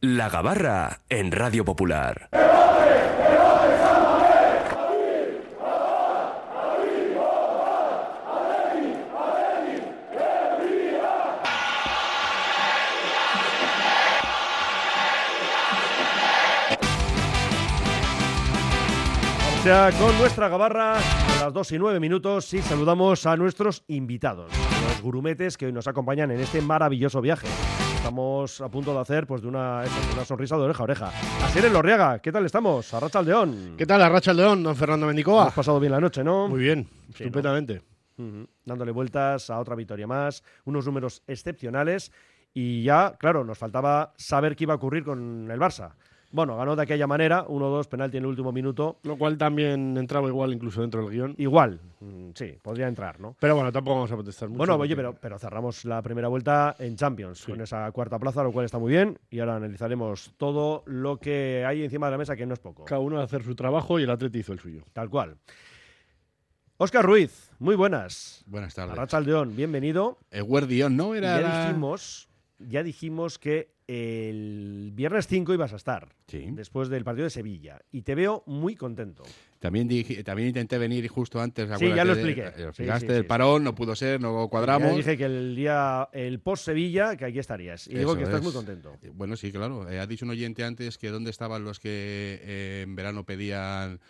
La Gabarra en Radio Popular. Ya con nuestra gabarra a las 2 y 9 minutos y saludamos a nuestros invitados, los gurumetes que hoy nos acompañan en este maravilloso viaje. Estamos a punto de hacer pues de una, eso, de una sonrisa de oreja a oreja. Así en Lorriaga, ¿qué tal estamos? Arracha Aldeón. ¿Qué tal, Arracha León, don Fernando Mendicoa? Hemos pasado bien la noche, ¿no? Muy bien, Sí, estupendamente. Dándole vueltas a otra victoria más, unos números excepcionales y ya, claro, nos faltaba saber qué iba a ocurrir con el Barça. Bueno, ganó de aquella manera, 1-2, penalti en el último minuto. Lo cual también entraba igual incluso dentro del guion. Igual, mm, sí, podría entrar, ¿no? Pero bueno, tampoco vamos a protestar mucho. Bueno, porque oye, pero, pero cerramos la primera vuelta en Champions Sí. con esa cuarta plaza, lo cual está muy bien. Y ahora analizaremos todo lo que hay encima de la mesa, que no es poco. Cada uno va a hacer su trabajo y el Atleti hizo el suyo. Tal cual. Óscar Ruiz, muy buenas. Buenas tardes. Arracha Aldeón, bienvenido. El Guardián, ¿no? Era ya la- dijimos, ya dijimos que el viernes 5 ibas a estar, Sí. después del partido de Sevilla. Y te veo muy contento. También, dije- también intenté venir justo antes. Sí, ya lo acuérdate de- expliqué. eh, Sí, sí, del parón, no pudo ser, no cuadramos. Ya dije que el día, el post-Sevilla, que aquí estarías. Y digo que estás es. muy contento. Eh, Bueno, sí, claro. Eh, ha dicho un oyente antes que dónde estaban los que eh, en verano pedían.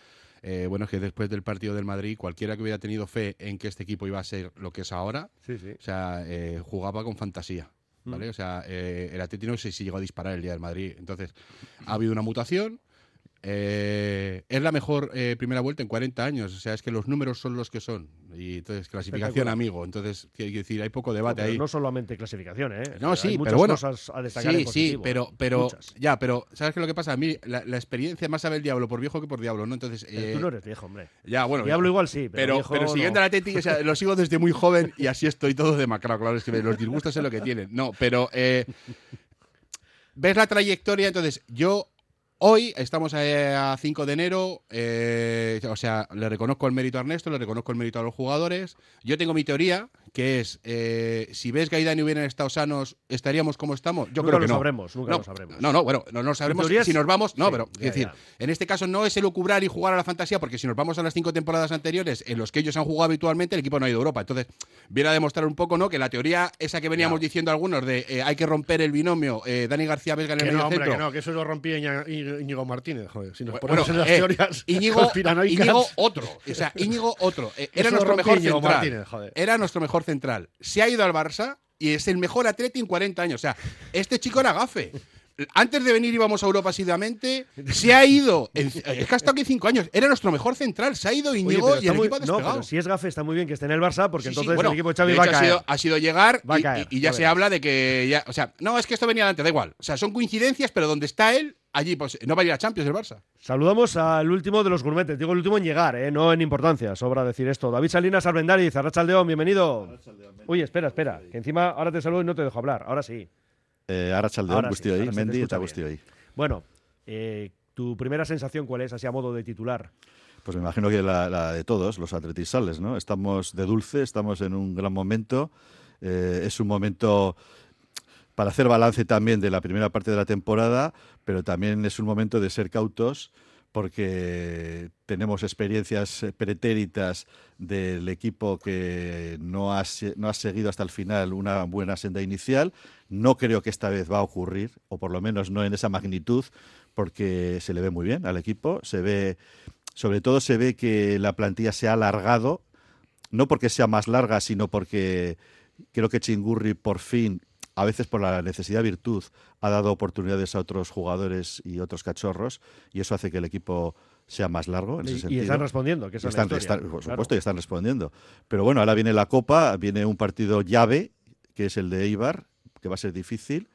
eh, bueno, que después del partido del Madrid, cualquiera que hubiera tenido fe en que este equipo iba a ser lo que es ahora, Sí, sí. o sea, jugaba con fantasía. ¿Vale? Mm. O sea, eh, el Atleti no sé si llegó a disparar el día del Madrid. Entonces, ha habido una mutación. Eh, es la mejor eh, primera vuelta en 40 años. O sea, es que los números son los que son. Y entonces, clasificación, amigo. Entonces, quiero decir, hay poco No, debate pero ahí. no solamente clasificación, ¿eh? No, sí, muchas pero bueno. cosas a destacar Sí, en sí, pero, pero Muchas. ya, pero ¿sabes qué es lo que pasa? A mí la, la experiencia más sabe el diablo por viejo que por diablo, ¿no? Entonces, eh, tú no eres viejo, hombre. ya, bueno, Diablo igual sí, pero, pero, viejo pero no. siguiendo la Teti, o sea, lo sigo desde muy joven y así estoy todo demacrado. Claro, es que los disgustos es lo que tienen. No, pero eh, ves la trayectoria, entonces yo hoy estamos eh, a 5 de enero, eh, o sea, le reconozco el mérito a Ernesto, le reconozco el mérito a los jugadores. Yo tengo mi teoría, que es, eh, si ves Gaidán y hubieran estado sanos, ¿estaríamos como estamos? Yo Nunca creo lo que no. sabremos, nunca no, lo sabremos. No, no, bueno, no, no sabremos teoría si nos vamos. No, sí, pero, ya, es decir, ya. en este caso no es elucubrar y jugar a la fantasía, porque si nos vamos a las cinco temporadas anteriores en los que ellos han jugado habitualmente, el equipo no ha ido a Europa. Entonces, viene a demostrar un poco, ¿no? Que la teoría, esa que veníamos diciendo algunos, de eh, hay que romper el binomio, eh, Dani García Vesga en el Que medio no, hombre, centro. que no, que eso lo rompía Íñigo Martínez, joder. Si nos Bueno, ponemos en las eh, teorías Íñigo, Íñigo otro. O sea, Íñigo otro. Eh, era lo nuestro mejor central. Era nuestro mejor central. Se ha ido al Barça y es el mejor atleta en 40 años. O sea, este chico era gafe. Antes de venir íbamos a Europa asiduamente. Se ha ido. en- es que ha estado aquí cinco años. Era nuestro mejor central. Se ha ido Íñigo y el muy- equipo ha no, despegado. pero si es gafe está muy bien que esté en el Barça, porque Sí, sí, entonces bueno, el equipo de Xavi de va a ha caer. sido, ha sido llegar Va a y, caer, y- y ya se habla de que ya, o sea, no, es que esto venía antes, da igual. O sea, son coincidencias, pero donde está él, allí pues no va a ir a Champions el Barça. Saludamos al último de los gourmetes. Digo el último en llegar, ¿eh? no en importancia. Sobra decir esto. David Salinas Albendariz, Arrachaldeón, bienvenido. Uy, espera, espera. Que encima ahora te saludo y no te dejo hablar. Ahora sí. Eh, Arratsaldeon, Ahora sí, ahora te eta bien. guztioi. Bueno, eh, ¿tu primera sensación cuál es, así a modo de titular? Pues me imagino que la, la de todos, los atletisales, ¿no? Estamos de dulce, estamos en un gran momento. eh, es un momento para hacer balance también de la primera parte de la temporada, pero también es un momento de ser cautos porque tenemos experiencias eh, pretéritas del equipo que no ha, no ha seguido hasta el final una buena senda inicial. No creo que esta vez va a ocurrir, o por lo menos no en esa magnitud, porque se le ve muy bien al equipo. Se ve, sobre todo se ve que la plantilla se ha alargado, no porque sea más larga, sino porque creo que Chingurri por fin, a veces por la necesidad de virtud, ha dado oportunidades a otros jugadores y otros cachorros, y eso hace que el equipo sea más largo. En Y, ese y sentido. están respondiendo, que Y es están, están- por Claro. supuesto, y están respondiendo. Pero bueno, ahora viene la Copa, viene un partido llave, que es el de Eibar, que va a ser difícil,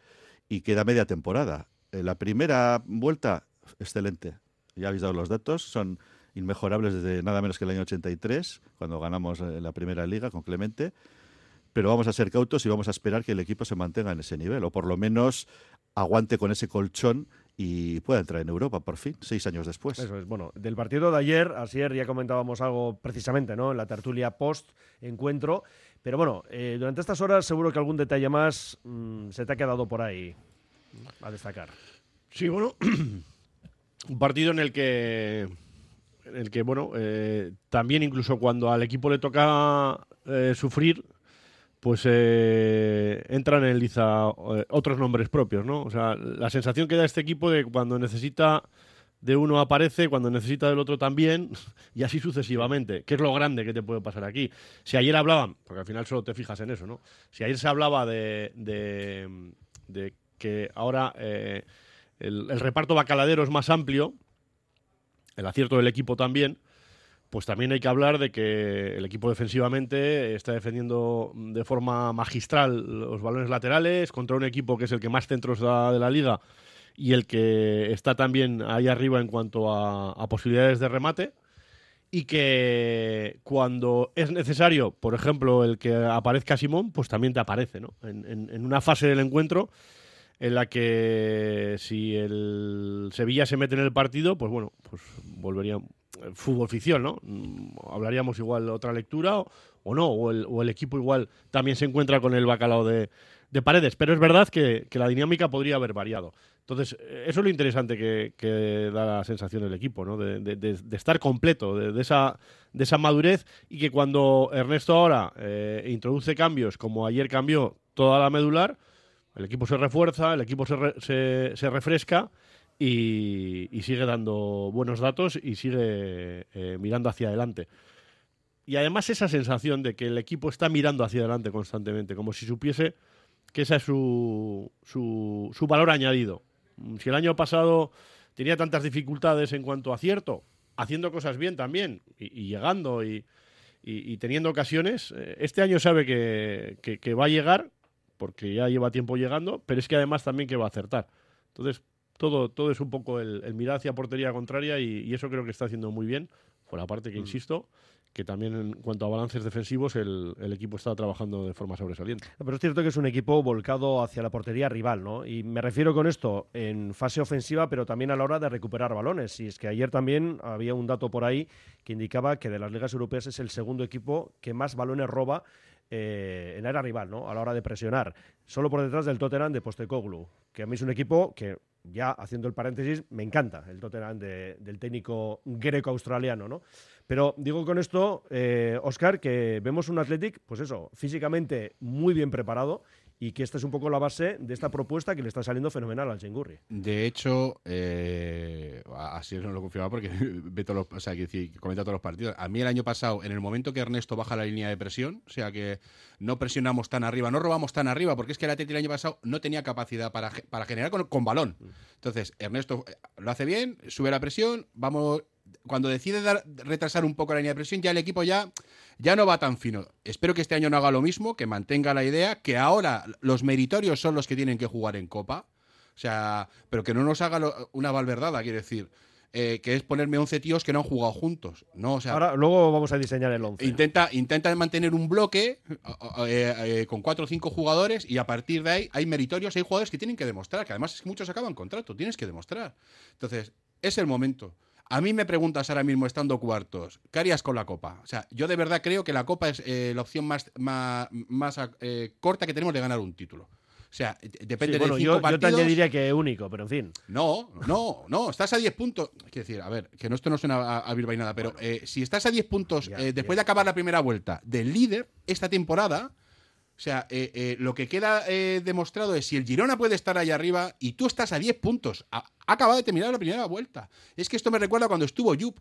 y queda media temporada. Eh, la primera vuelta, excelente. Ya habéis dado los datos, son inmejorables desde nada menos que el año 83, cuando ganamos eh, la primera liga con Clemente. Pero vamos a ser cautos y vamos a esperar que el equipo se mantenga en ese nivel, o por lo menos aguante con ese colchón y pueda entrar en Europa por fin, seis años después. Eso es, bueno, del partido de ayer, ayer ya comentábamos algo precisamente, ¿no? En la tertulia post-encuentro. Pero bueno, eh, durante estas horas seguro que algún detalle más mm, se te ha quedado por ahí a destacar. Sí, bueno, un partido en el que, en el que bueno, eh, también incluso cuando al equipo le toca eh, sufrir, pues eh, entran en liza eh, otros nombres propios, ¿no? O sea, la sensación que da este equipo de cuando necesita de uno aparece, cuando necesita del otro también, y así sucesivamente. ¿Qué es lo grande que te puede pasar aquí? Si ayer hablaban, porque al final solo te fijas en eso, ¿no? Si ayer se hablaba de, de, de que ahora eh, el, el reparto bacaladero es más amplio, el acierto del equipo también, pues también hay que hablar de que el equipo defensivamente está defendiendo de forma magistral los balones laterales contra un equipo que es el que más centros da de la liga y el que está también ahí arriba en cuanto a, posibilidades de remate y que cuando es necesario, por ejemplo, el que aparezca Simón, pues también te aparece, ¿no? En, en- una fase del encuentro en la que si el Sevilla se mete en el partido, pues bueno, pues volvería fútbol ficción, ¿no? Mm, Hablaríamos igual otra lectura o, no, o el, equipo igual también se encuentra con el bacalao de, de paredes, pero es verdad que, la dinámica podría haber variado. Entonces, eh, eso es lo interesante que, da la sensación del equipo, ¿no? De, estar completo, de, esa, de esa madurez y que cuando Ernesto ahora eh, introduce cambios, como ayer cambió toda la medular, el equipo se refuerza, el equipo se refresca y, sigue dando buenos datos y sigue eh, mirando hacia adelante. Y además esa sensación de que el equipo está mirando hacia adelante constantemente, como si supiese que ese es su, su, valor añadido. Mm, Si el año pasado tenía tantas dificultades en cuanto a acierto, haciendo cosas bien también y, llegando y, y- y teniendo ocasiones, eh, este año sabe que, que- que va a llegar, porque ya lleva tiempo llegando, pero es que además también que va a acertar. Entonces, todo, todo es un poco el, el mirar hacia portería contraria y, y eso creo que está haciendo muy bien. Por aparte que, insisto, que también en cuanto a balances defensivos el, el equipo está trabajando de forma sobresaliente. Pero es cierto que es un equipo volcado hacia la portería rival, ¿no? Y me refiero con esto en fase ofensiva, pero también a la hora de recuperar balones. Y es que ayer también había un dato por ahí que indicaba que de las ligas europeas es el segundo equipo que más balones roba eh, en área rival, ¿no? A la hora de presionar. Solo por detrás del Tottenham de Postecoglou, que a mí es un equipo que, ya haciendo el paréntesis, me encanta el Tottenham de- del técnico greco-australiano, ¿no? Pero digo con esto, eh, Oscar, que vemos un Athletic, pues eso, físicamente muy bien preparado y que esta es un poco la base de esta propuesta que le está saliendo fenomenal al Chengurri. De hecho, eh, así no lo confirma porque ve o sea, que comenta todos los partidos. A mí el año pasado, en el momento que Ernesto baja la línea de presión, o sea que no presionamos tan arriba, no robamos tan arriba, porque es que el Atleti el año pasado no tenía capacidad para, para generar con, con balón. Entonces, Ernesto eh, lo hace bien, sube la presión, vamos cuando decide dar- retrasar un poco la línea de presión, ya el equipo ya, ya no va tan fino. Espero que este año no haga lo mismo, que mantenga la idea, que ahora los meritorios son los que tienen que jugar en Copa. O sea, pero que no nos haga lo- una valverdada, quiero decir. eh, que es ponerme 11 tíos que no han jugado juntos. No, o sea, Ahora, luego vamos a diseñar el 11. Intenta, intenta mantener un bloque eh, eh, con cuatro o cinco jugadores y a partir de ahí hay meritorios, hay jugadores que tienen que demostrar, que además es que muchos acaban contrato, tienes que demostrar. Entonces, es el momento. A mí me preguntas ahora mismo, estando cuartos, ¿qué harías con la Copa? O sea, yo de verdad creo que la Copa es eh, la opción más, más, más, eh, corta que tenemos de ganar un título. O sea, de- depende Sí, bueno, de cinco yo, yo te partidos. añadiría que único, pero en fin. No, no, no, estás a 10 puntos. Quiero decir, a ver, que no, esto no suena a, a bilbainada, pero eh, si estás a 10 puntos Ya, eh, después ya. de acabar la primera vuelta del líder esta temporada, sea, eh, eh, lo que queda eh, demostrado es si el Girona puede estar ahí arriba y tú estás a 10 puntos, ha, ha acabado de terminar la primera vuelta. Es que esto me recuerda cuando estuvo Jup.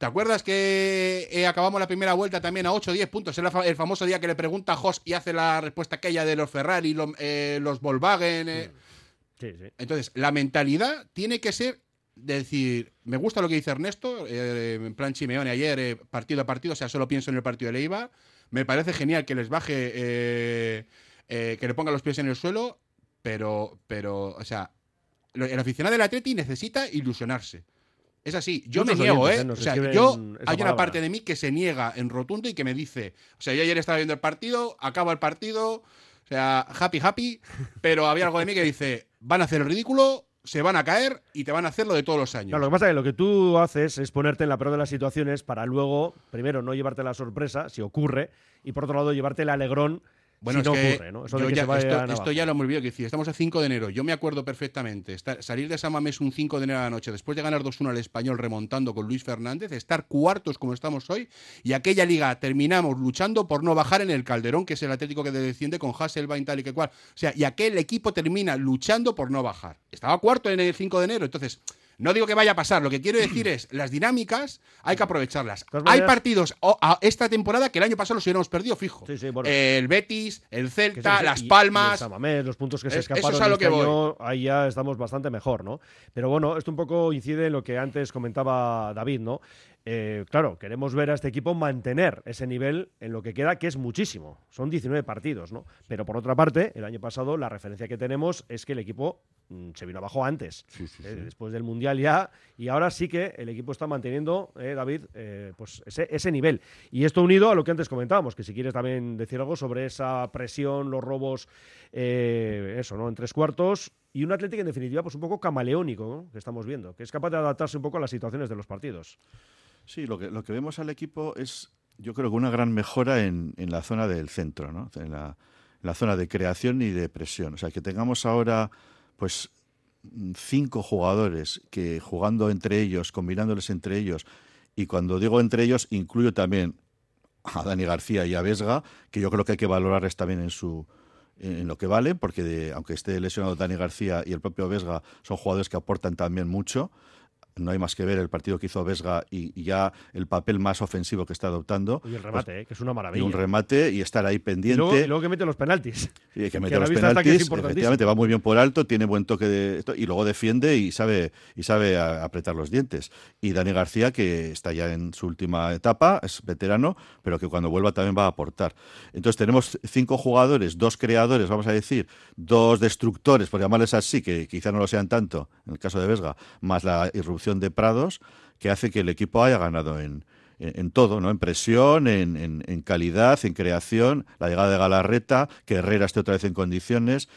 ¿Te acuerdas que eh, acabamos la primera vuelta también a 8 o 10 puntos? Era el famoso día que le pregunta a Jos y hace la respuesta aquella de los Ferrari, los, eh, los Volkswagen. Sí, sí. Entonces, la mentalidad tiene que ser de decir, me gusta lo que dice Ernesto, eh, en plan Chimeone ayer, partido a partido, o sea, solo pienso en el partido de Leiva. Me parece genial que les baje, eh, eh, que le ponga los pies en el suelo, pero, pero o sea, el aficionado del Atleti necesita ilusionarse. Es así, yo me niego, oyentes, ¿eh? ¿eh? O sea, yo, hay una parte de mí que se niega en rotundo y que me dice, o sea, yo ayer estaba viendo el partido, acaba el partido, o sea, happy, happy, pero había algo de mí que dice, van a hacer el ridículo, se van a caer y te van a hacer lo de todos los años. Lo que pasa es que lo que tú haces es ponerte en la peor de las situaciones para luego, primero, no llevarte la sorpresa, si ocurre, y por otro lado, llevarte el alegrón Bueno, si no es que ocurre, ¿no? Eso que ya- se esto, ya lo hemos vivido. Que decir, estamos a 5 de enero. Yo me acuerdo perfectamente. estar- salir de San Mamés un 5 de enero a la noche, después de ganar 2-1 al español remontando con Luis Fernández, estar cuartos como estamos hoy, y aquella liga terminamos luchando por no bajar en el Calderón, que es el Atlético que desciende con Hasselbein tal y que cual. O sea, y aquel equipo termina luchando por no bajar. Estaba cuarto en el 5 de enero. Entonces, no digo que vaya a pasar. Lo que quiero decir es, las dinámicas hay que aprovecharlas. Hay partidos o- a esta temporada que el año pasado los hubiéramos perdido fijo. Sí, sí, bueno. El Betis, el Celta, las Palmas. Los puntos que se Es- eso escaparon es a lo este que voy. ahí ya estamos bastante mejor, ¿no? Pero bueno, esto un poco incide en lo que antes comentaba David, ¿no? Eh, claro, queremos ver a este equipo mantener ese nivel en lo que queda, que es muchísimo. Son 19 partidos, ¿no? Pero por otra parte, el año pasado la referencia que tenemos es que el equipo se vino abajo antes, eh, después del Mundial ya, y ahora sí que el equipo está manteniendo, eh, David, eh, pues ese, ese nivel. Y esto unido a lo que antes comentábamos, que si quieres también decir algo sobre esa presión, los robos, eso, ¿no? En tres cuartos. Y un Atlético en definitiva, pues un poco camaleónico, ¿no? que estamos viendo, que es capaz de adaptarse un poco a las situaciones de los partidos. Sí, lo que, lo que vemos al equipo es, yo creo que una gran mejora en, en la zona del centro, ¿no? en, la, en la zona de creación y de presión. O sea, que tengamos ahora, pues, cinco jugadores que jugando entre ellos, combinándoles entre ellos, y cuando digo entre ellos, incluyo también a Dani García y a Vesga, que yo creo que hay que valorarles también en su en lo que valen, porque aunque esté lesionado Dani García y el propio Vesga son jugadores que aportan también mucho. No hay más que ver el partido que hizo Vesga y, y ya el papel más ofensivo que está adoptando. Y el remate, ¿eh? que es una Pues, Y maravilla. un remate y estar ahí Y pendiente. luego, y luego que mete los penaltis. Sí, que mete los que es penaltis, efectivamente, va muy bien por alto, tiene buen toque de y luego defiende y sabe y sabe apretar los dientes. Y Dani García, que está ya en su última etapa, es veterano, pero que cuando vuelva también va a aportar. Entonces tenemos cinco jugadores, dos creadores, vamos a decir, dos destructores, por llamarles así, que quizá no lo sean tanto, en el caso de Vesga, más la irrupción de Prados, que hace que el equipo haya ganado en, en, todo, ¿no? En presión, en, en- calidad, en creación, la llegada de Galarreta, que Herrera esté otra vez en condiciones,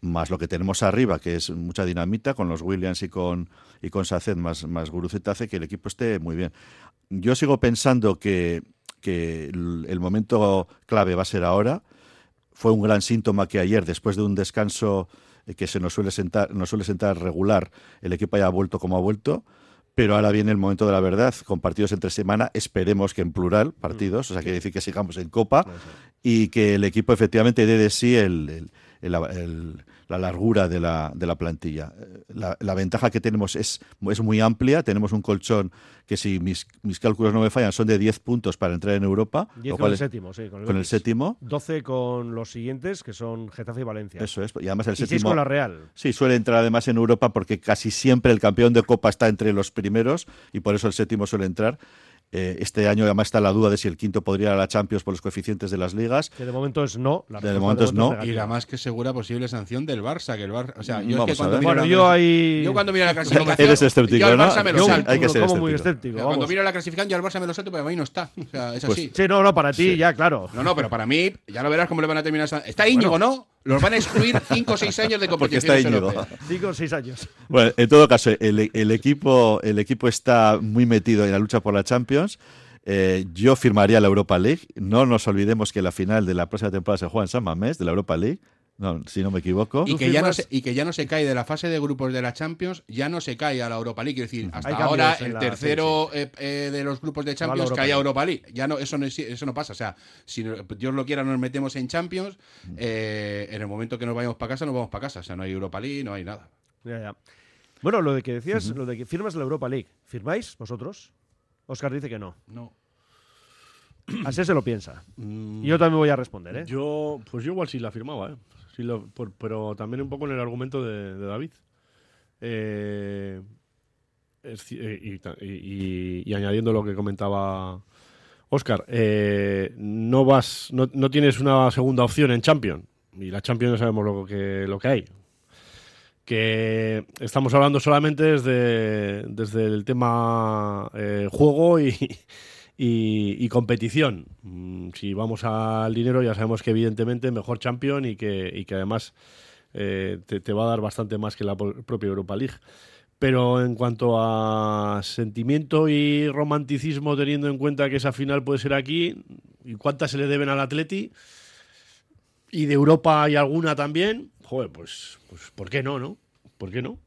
más lo que tenemos arriba, que es mucha dinamita, con los Williams y con, y con Saced más, más Guruceta, hace que el equipo esté muy bien. Yo sigo pensando que, que el momento clave va a ser ahora. Fue un gran síntoma que ayer, después de un descanso que se nos suele sentar, nos suele sentar regular, el equipo haya vuelto como ha vuelto. Pero ahora viene el momento de la verdad, con partidos entre semana, esperemos que en plural, partidos, o sea, quiere decir que sigamos en Copa y que el equipo efectivamente dé de sí el- el- el- el- la largura de la, de la plantilla. Eh, La, la ventaja que tenemos es, es muy amplia, tenemos un colchón que si mis, mis cálculos no me fallan son de 10 puntos para entrar en Europa, 10 lo con cual el es- séptimo, sí. Con el, con el séptimo. 12 con los siguientes, que son Getafe y Valencia. Eso es, y además el y 6 séptimo... con la Real. Sí, suele entrar además en Europa porque casi siempre el campeón de Copa está entre los primeros y por eso el séptimo suele entrar. Eh, este año además está la duda de si el quinto podría ir a la Champions por los coeficientes de las ligas. Que de momento es no. La De respuesta momento es no. Y la más que segura posible sanción del Barça, que el Barça, o sea, yo Vamos es que a cuando miro Bueno, la yo clasi- ahí. yo cuando miro la clasificación, Eres escéptico, yo al ¿no? Barça me lo yo Sí, salto. hay que ser como muy escéptico. Cuando miro la clasificación, yo al Barça me lo salto, pero a mí no está. O sea, es Pues- así. Sí, no, no, para ti ya, claro. No, no, pero para mí, ya lo verás cómo le van a terminar. Está Íñigo, ¿no? Los van a excluir 5 o 6 años de está Íñigo. 5 o 6 años. Bueno, en todo caso, el, el equipo, el equipo está muy metido en la lucha por la Champions. Eh, yo firmaría la Europa League. No nos olvidemos que la final de la próxima temporada se juega en San Mamés, de la Europa League. No, si no me equivoco. Y que, ya no se, y que ya no se cae de la fase de grupos de la Champions, ya no se cae a la Europa League. Es decir, hasta Hay ahora el la- tercero eh, eh, de los grupos de Champions cae a. Europa League. Ya no, eso no, es- eso no pasa. O sea, si Dios lo quiera, nos metemos en Champions. eh, en el momento que nos vayamos para casa, nos vamos para casa. O sea, no hay Europa League, no hay nada. Ya, ya. Bueno, lo de que decías, lo de que firmas la Europa League. ¿Firmáis vosotros? Oscar dice que no. No. Así se lo piensa. Mm, Y yo también voy a responder, ¿eh? Yo, pues yo igual sí la firmaba, ¿eh? Sí lo- por- pero también un poco en el argumento de, David. Eh, eh, y, añadiendo lo que comentaba Oscar, no vas, no, no tienes una segunda opción en Champions. Y la Champions ya sabemos lo que, lo que hay. Que estamos hablando solamente desde, desde el tema eh, juego y, y, y competición. Mm, Si vamos al dinero, ya sabemos que evidentemente mejor champion y que, y que además eh, te, va a dar bastante más que la propia Europa League. Pero en cuanto a sentimiento y romanticismo, teniendo en cuenta que esa final puede ser aquí, ¿y cuántas se le deben al Atleti? y de Europa hay alguna también, joder, pues, pues ¿por qué no, no? ¿Por qué no?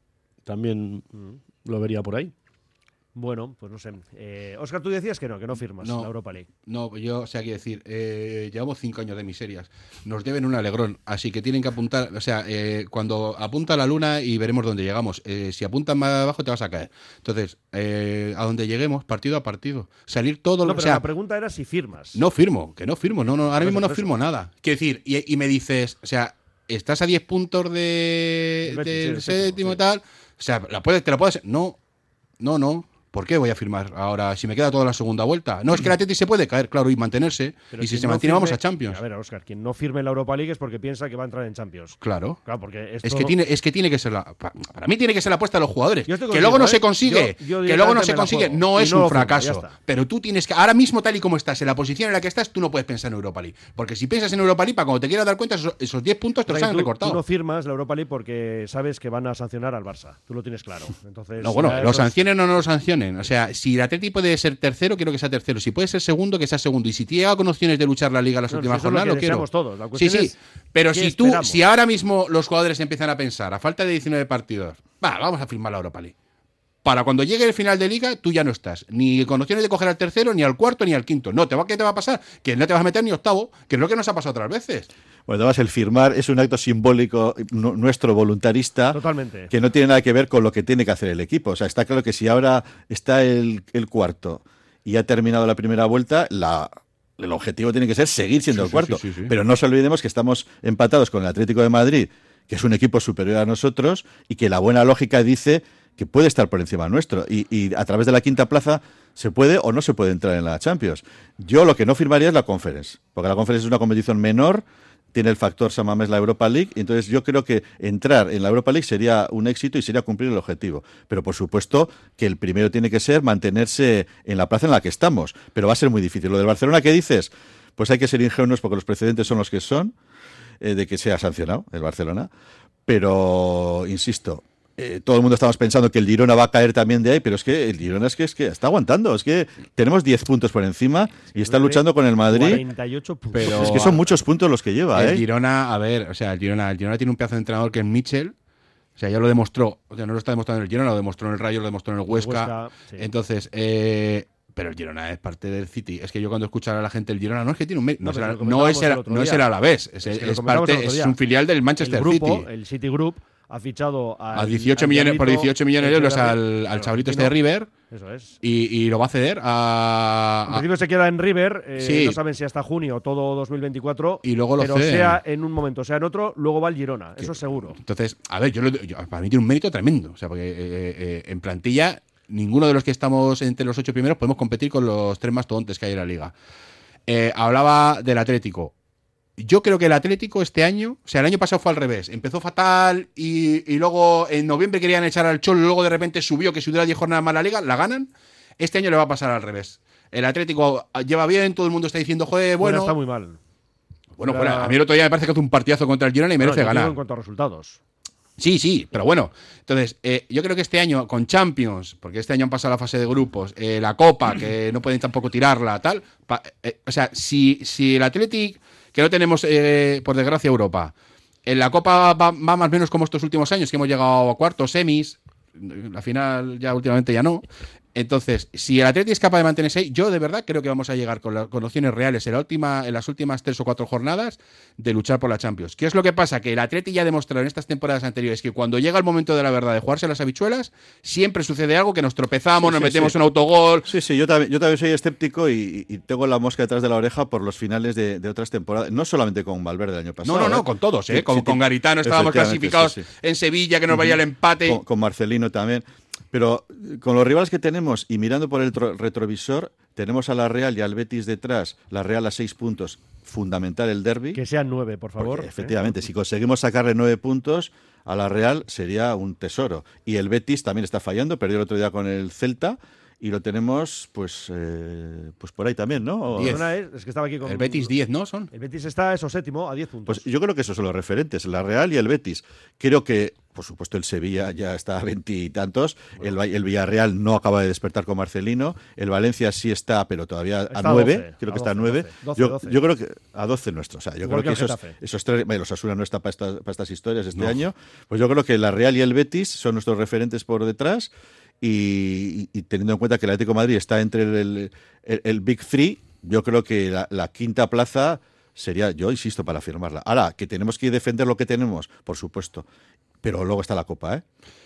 También mm, lo vería por ahí. Bueno, pues no sé. Eh, Oscar, tú decías que no, que no firmas No. la Europa League. No, yo, o sea, quiero decir, eh, llevamos cinco años de miserias. Nos deben un alegrón, así que tienen que apuntar, o sea, eh, cuando apunta la luna y veremos dónde llegamos. Eh, si apuntas más abajo te vas a caer. Entonces, eh, a donde lleguemos, partido a partido. Salir todo, No, lo pero o sea, la pregunta era si firmas. no firmo, que no firmo, no, no, ahora mismo no firmo nada. Quiero decir, y, y me dices, o sea, estás a 10 puntos de, del séptimo, séptimo y sí. tal, o sea, la puedes, te la puedes, no, no, no. ¿Por qué voy a firmar ahora si me queda toda la segunda vuelta? No, es que el Atleti se puede caer, claro, y mantenerse. Pero y si se no mantiene, vamos a Champions. A ver, Oscar, quien no firme la Europa League es porque piensa que va a entrar en Champions. Claro. Claro, porque Es que, tiene, es que tiene que ser la. pa- Para mí tiene que ser la apuesta de los jugadores. Estoy Que luego no ¿eh? se consigue. Yo- yo que luego no se consigue. No es no un fracaso. Pero tú tienes que. Ahora mismo, tal y como estás, en la posición en la que estás, tú no puedes pensar en Europa League. Porque si piensas en Europa League, para cuando te quieras dar cuenta, esos, esos 10 puntos te los han recortado. Tú no firmas la Europa League porque sabes que van a sancionar al Barça. Tú lo tienes claro. Entonces, No, bueno, lo sancionen o no lo sancionen. O sea, si el Atleti puede ser tercero, quiero que sea tercero. Si puede ser segundo, que sea segundo. Y si llega con opciones de luchar la liga las No, últimas si lo jornadas, lo quiero. todos. La Sí, sí. es, Pero ¿qué si tú, esperamos? si ahora mismo los jugadores empiezan a pensar, a falta de 19 partidos, va, vamos a firmar la Europa League. Para cuando llegue el final de liga, tú ya no estás. Ni con opciones de coger al tercero, ni al cuarto, ni al quinto. No, te va, ¿qué te va a pasar? Que no te vas a meter ni octavo, que es lo que nos ha pasado otras veces. Bueno, además el firmar es un acto simbólico nu- nuestro voluntarista Totalmente. que no tiene nada que ver con lo que tiene que hacer el equipo. O sea, está claro que si ahora está el, el cuarto y ha terminado la primera vuelta, la, el objetivo tiene que ser seguir siendo Sí, el cuarto. sí, sí, sí. Pero no nos olvidemos que estamos empatados con el Atlético de Madrid, que es un equipo superior a nosotros y que la buena lógica dice que puede estar por encima nuestro. Y, y a través de la quinta plaza se puede o no se puede entrar en la Champions. Yo lo que no firmaría es la Conference, porque la Conference es una competición menor, tiene el factor Samamés la Europa League, entonces yo creo que entrar en la Europa League sería un éxito y sería cumplir el objetivo. Pero por supuesto que el primero tiene que ser mantenerse en la plaza en la que estamos, pero va a ser muy difícil. Lo del Barcelona que dices, pues hay que ser ingenuos porque los precedentes son los que son, eh, de que sea sancionado el Barcelona, pero insisto, eh, todo el mundo estamos pensando que el Girona va a caer también de ahí, pero es que el Girona es que, es que está aguantando, es que tenemos 10 puntos por encima y está luchando con el Madrid. 48 puntos. Pero- Es que son muchos puntos los que lleva, el ¿eh? Girona, a ver, o sea, el Girona, el Girona tiene un pedazo de entrenador que es Mitchell. O sea, ya lo demostró. O sea, no lo está demostrando en el Girona, lo demostró en el Rayo, lo demostró en el Huesca. Huesca, sí. Entonces, eh, pero el Girona es parte del City. Es que yo cuando escucho a la gente el Girona, no es que tiene un. No, No, será- lo no es el, el no es el Alavés. Es, Es que es parte, el es un filial del el Manchester grupo, City. el City Group, ha fichado al- A 18 al millones, por Diablito, 18 millones de euros al, al chavalito este de River Eso es. y, y lo va a ceder a, En principio se queda en River, eh, Sí. no saben si hasta junio o todo 2024. Y luego lo Pero ceden. sea en un momento, sea en otro, luego va al Girona, eso es seguro. Entonces, a ver, yo, lo- yo- para mí tiene un mérito tremendo. O sea, porque eh, eh, en plantilla, ninguno de los que estamos entre los ocho primeros podemos competir con los tres más tontes que hay en la liga. Hablaba del Atlético. Yo creo que el Atlético este año, o sea, el año pasado fue al revés. Empezó fatal y, y luego en noviembre querían echar al Cholo, luego de repente subió, que si hubiera 10 jornadas más la liga, la ganan. Este año le va a pasar al revés. El Atlético lleva bien, todo el mundo está diciendo, joder, Bueno, bueno. está muy mal. Bueno, a mí el otro día me parece que hace un partidazo contra el Girona y merece Bueno, ganar. en cuanto a resultados. Sí, sí, pero bueno. Entonces, eh, yo creo que este año con Champions, porque este año han pasado la fase de grupos, eh, la Copa, que no pueden tampoco tirarla, tal. pa- eh, o sea, si, si el Athletic, que no tenemos, eh, por desgracia, Europa, en la Copa va, va más o menos como estos últimos años, que hemos llegado a cuartos, semis, la final ya últimamente ya no. Entonces, si el Atleti es capaz de mantenerse ahí, yo de verdad creo que vamos a llegar con, la- con opciones reales en, la última, en las últimas tres o cuatro jornadas de luchar por la Champions. ¿Qué es lo que pasa? Que el Atleti ya ha demostrado en estas temporadas anteriores que cuando llega el momento de la verdad de jugarse las habichuelas, siempre sucede algo que nos tropezamos, Sí, nos sí, metemos sí. un autogol. Sí, sí, yo también, yo también soy escéptico y, y tengo la mosca detrás de la oreja por los finales de, de otras temporadas, no solamente con Valverde el año pasado. No, no, no, ¿eh? con todos, ¿eh? Con, con Garitano estábamos clasificados en Sevilla, que nos vaya el empate. Con, con Marcelino también. Pero eh, con los rivales que tenemos y mirando por el tro- retrovisor, tenemos a la Real y al Betis detrás. La Real a seis puntos, fundamental el derby. Que sean nueve, por favor. Porque, ¿eh? efectivamente, si conseguimos sacarle nueve puntos a la Real sería un tesoro. Y el Betis también está fallando, perdió el otro día con el Celta y lo tenemos pues eh, pues por ahí también, ¿no? Diez. Es, es que estaba aquí con El Betis 10, ¿no? Son. El Betis está eso séptimo a 10 puntos. Pues yo creo que esos son los referentes, la Real y el Betis. Creo que, por supuesto, el Sevilla ya está a veintitantos, el, el Villarreal no acaba de despertar con Marcelino, el Valencia sí está, pero todavía Está a nueve, 12, creo a que está a 12, nueve. 12, yo, 12. yo creo que a 12 nuestros. O sea, yo Igual creo que que esos, esos tres, bueno, los Asuna no está para estas, para estas historias este año, pues yo creo que la Real y el Betis son nuestros referentes por detrás. Y, teniendo en cuenta que el Atlético de Madrid está entre el, el- el Big Three, yo creo que la, la quinta plaza sería, yo insisto, para firmarla. Ahora, que tenemos que defender lo que tenemos, por supuesto. Pero luego está la Copa, ¿eh?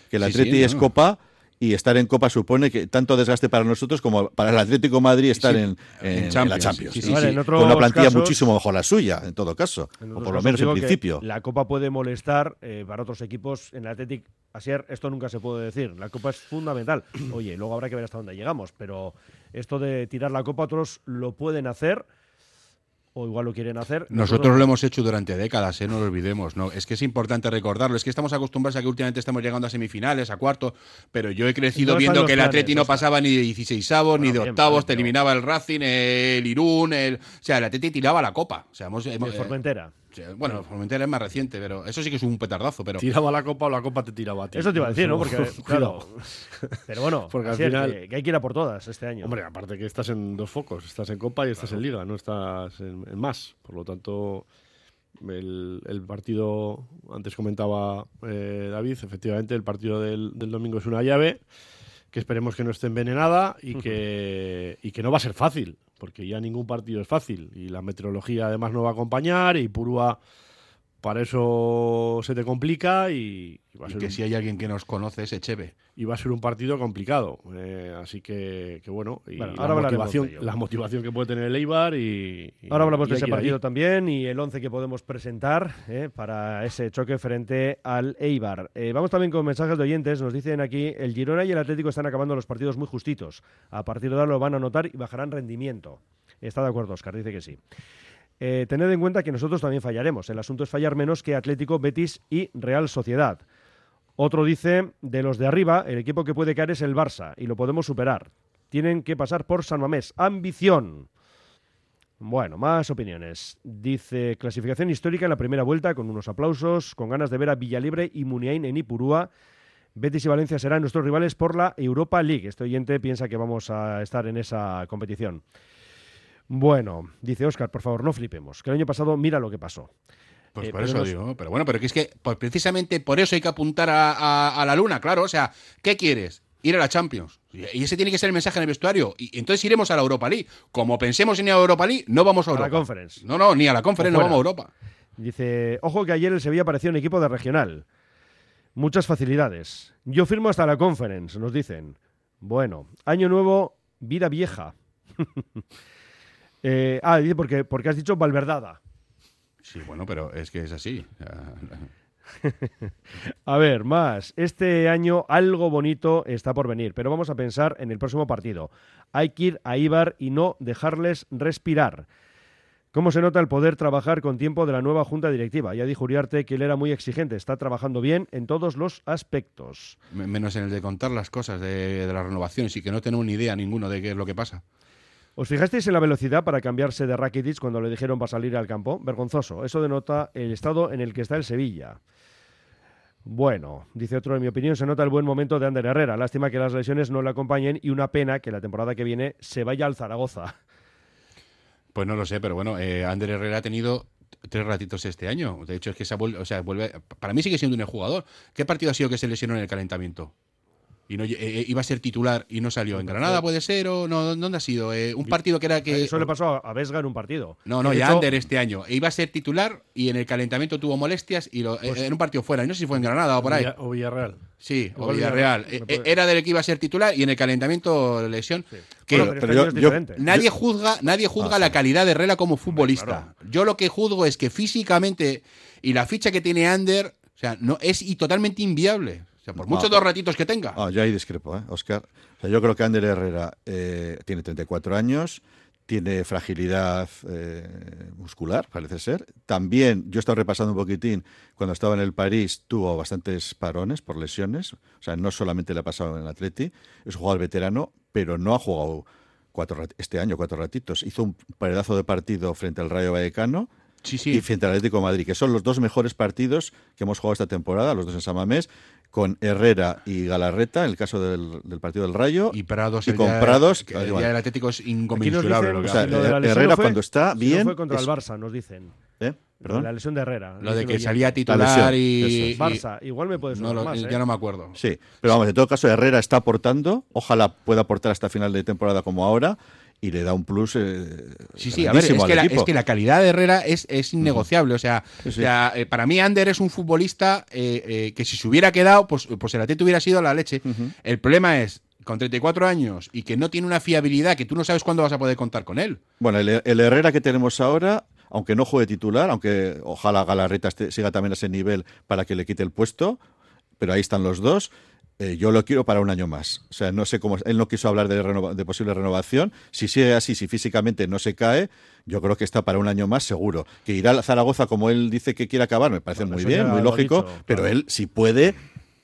Que el Sí, sí, Atleti es no. Copa y estar en Copa supone que tanto desgaste para nosotros como para el Atlético de Madrid estar Sí, en, en- en en Champions, la Champions. sí, sí, sí. En con una plantilla casos- muchísimo mejor la suya, en todo caso. O por lo menos en principio. La Copa puede molestar eh, para otros equipos. En el Athletic, Asier, esto nunca se puede decir. La Copa es fundamental. Oye, luego habrá que ver hasta dónde llegamos. Pero esto de tirar la Copa, otros lo pueden hacer. O igual lo quieren hacer. Nosotros lo hemos hecho durante décadas, ¿eh? no lo olvidemos. No, es que es importante recordarlo. Es que estamos acostumbrados a que últimamente estamos llegando a semifinales, a cuartos, pero yo he crecido No viendo que el planes, Atleti no pasaba ni de 16 avos, ni de octavos, te eliminaba el Racing, el Irún, el... O sea, el Atleti tiraba la copa. O sea, hemos, hemos- De eh, Formentera. Bueno, Formentera es más reciente, pero eso sí que es un petardazo, pero... Tiraba la copa o la copa te tiraba a ti. Eso te iba a decir, ¿no? Porque, claro. Pero bueno, Porque al final- que, que hay que ir a por todas este año. Hombre, aparte que estás en dos focos, estás en Copa y estás en Liga, no estás en, en más. Por lo tanto, el, el partido, antes comentaba eh, David, efectivamente el partido del, del domingo es una llave, que esperemos que no esté envenenada y que, y que no va a ser fácil, porque ya ningún partido es fácil y la meteorología además no va a acompañar y Purúa para eso se te complica y, y va a Y ser que un- si hay alguien que nos conoce es Echeve. y va a ser un partido complicado. Eh, así que, que bueno, y Bueno, la, ahora hablaremos motivación, de la motivación que puede tener el Eibar y, y- Ahora hablamos y de ese partido también y el 11 que podemos presentar eh, para ese choque frente al Eibar. Eh, vamos también con mensajes de oyentes. Nos dicen aquí, el Girona y el Atlético están acabando los partidos muy justitos. A partir de ahora lo van a notar y bajarán rendimiento. Está de acuerdo, Oscar, dice que sí. Eh, tened en cuenta que nosotros también fallaremos. El asunto es fallar menos que Atlético, Betis y Real Sociedad. Otro dice, de los de arriba, el equipo que puede caer es el Barça y lo podemos superar. Tienen que pasar por San Mamés. Ambición. Bueno, más opiniones. Dice, clasificación histórica en la primera vuelta, con unos aplausos, con ganas de ver a Villalibre y Muniain en Ipurúa. Betis y Valencia serán nuestros rivales por la Europa League. Este oyente piensa que vamos a estar en esa competición. Bueno, dice Óscar, por favor, no flipemos, que el año pasado mira lo que pasó. Pues Eh, por eso nos- digo, pero bueno, pero que es que pues precisamente por eso hay que apuntar a, a- a la luna, claro. O sea, ¿qué quieres? Ir a la Champions. Y ese tiene que ser el mensaje en el vestuario. Y entonces iremos a la Europa League. Como pensemos en ir a la Europa League, no vamos a A la Europa. Conference. No, no, ni a la Conference, no vamos a Europa. Dice, ojo que ayer el Sevilla parecía un equipo de regional. Muchas facilidades. Yo firmo hasta la conference, nos dicen. Bueno, año nuevo, vida vieja. Eh, ah, dice porque, porque has dicho Valverdada. Sí, bueno, pero es que es así. A ver, más. Este año algo bonito está por venir, pero vamos a pensar en el próximo partido. Hay que ir a Ibar y no dejarles respirar. ¿Cómo se nota el poder trabajar con tiempo de la nueva junta directiva? Ya dijo Uriarte que él era muy exigente, está trabajando bien en todos los aspectos. me- menos en el de contar las cosas de, de las renovaciones y que no tenemos ni idea ninguno de qué es lo que pasa. ¿Os fijasteis en la velocidad para cambiarse de Rakitic cuando le dijeron para salir al campo? Vergonzoso. Eso denota el estado en el que está el Sevilla. Bueno, dice otro, en mi opinión se nota el buen momento de Ander Herrera. Lástima que las lesiones no le acompañen y una pena que la temporada que viene se vaya al Zaragoza. Pues no lo sé, pero bueno, eh, Ander Herrera ha tenido tres ratitos este año. De hecho, es que se ha o sea, vuelve. Para mí sigue siendo un jugador. ¿Qué partido ha sido que se lesionó en el calentamiento? Y no, lle- eh, iba a ser titular y no salió. ¿En Granada puede ser? o no ¿Dónde ha sido? Eh, un partido que era que. Eso le pasó a- Vesga en un partido. No, no, De ya hecho, Ander este año. E iba a ser titular y en el calentamiento tuvo molestias y lo- eh, en un partido fuera. Y no sé si fue en Granada o por ahí. O Villarreal. Sí, o Villarreal. Eh, Era del que iba a ser titular y en el calentamiento lesión. Que Bueno, Pero- este yo-. Nadie juzga, nadie juzga Ah, la sí. calidad de Herrera como futbolista. Yo lo que juzgo es que físicamente y la ficha que tiene Ander, o sea, no es y totalmente inviable. O sea, por muchos Ah. dos ratitos que tenga. Ah, yo ahí discrepo, ¿eh, Oscar? O sea, yo creo que Ander Herrera eh, tiene 34 años, tiene fragilidad eh, muscular, parece ser. También, yo he estado repasando un poquitín, cuando estaba en el París tuvo bastantes parones por lesiones. O sea, no solamente le ha pasado en el Atleti, es un jugador veterano, pero no ha jugado cuatro este año cuatro ratitos. Hizo un pedazo de partido frente al Rayo Vallecano Sí, y sí. frente al Atlético de Madrid, que son los dos mejores partidos que hemos jugado esta temporada, los dos en Samamés, con Herrera y Galarreta, en el caso del, del partido del Rayo, Y Prados. y el con día- Prados, que El Atlético es inconmensurable. dicen, lo que O sea, lo de la lesión Herrera fue- cuando está no bien, fue contra es- el Barça, nos dicen. ¿eh? Perdón. La lesión de Herrera. Lo de que salía La titular y. y- Barça, igual me puede No, lo- más. ¿eh? ya no me acuerdo. Sí, pero vamos, en todo caso, Herrera está aportando, ojalá pueda aportar hasta final de temporada como ahora, y le da un plus. eh, Sí, sí, a ver, es que, la, es que la calidad de Herrera es, es innegociable. O sea, Sí, sí. o sea, eh, para mí Ander es un futbolista eh, eh, que si se hubiera quedado, pues, pues el Atlético hubiera sido la leche. El problema es, con 34 años y que no tiene una fiabilidad, que tú no sabes cuándo vas a poder contar con él. Bueno, el, el Herrera que tenemos ahora, aunque no juegue titular, aunque ojalá Galarreta siga también a ese nivel para que le quite el puesto, pero ahí están los dos. Eh, yo lo quiero para un año más. O sea, no sé cómo. Él no quiso hablar de, renova- de posible renovación. Si sigue así, si físicamente no se cae, yo creo que está para un año más seguro. Que irá a Zaragoza como él dice que quiere acabar, me parece Bueno, muy bien, muy lógico. dicho, pero claro. él, si puede,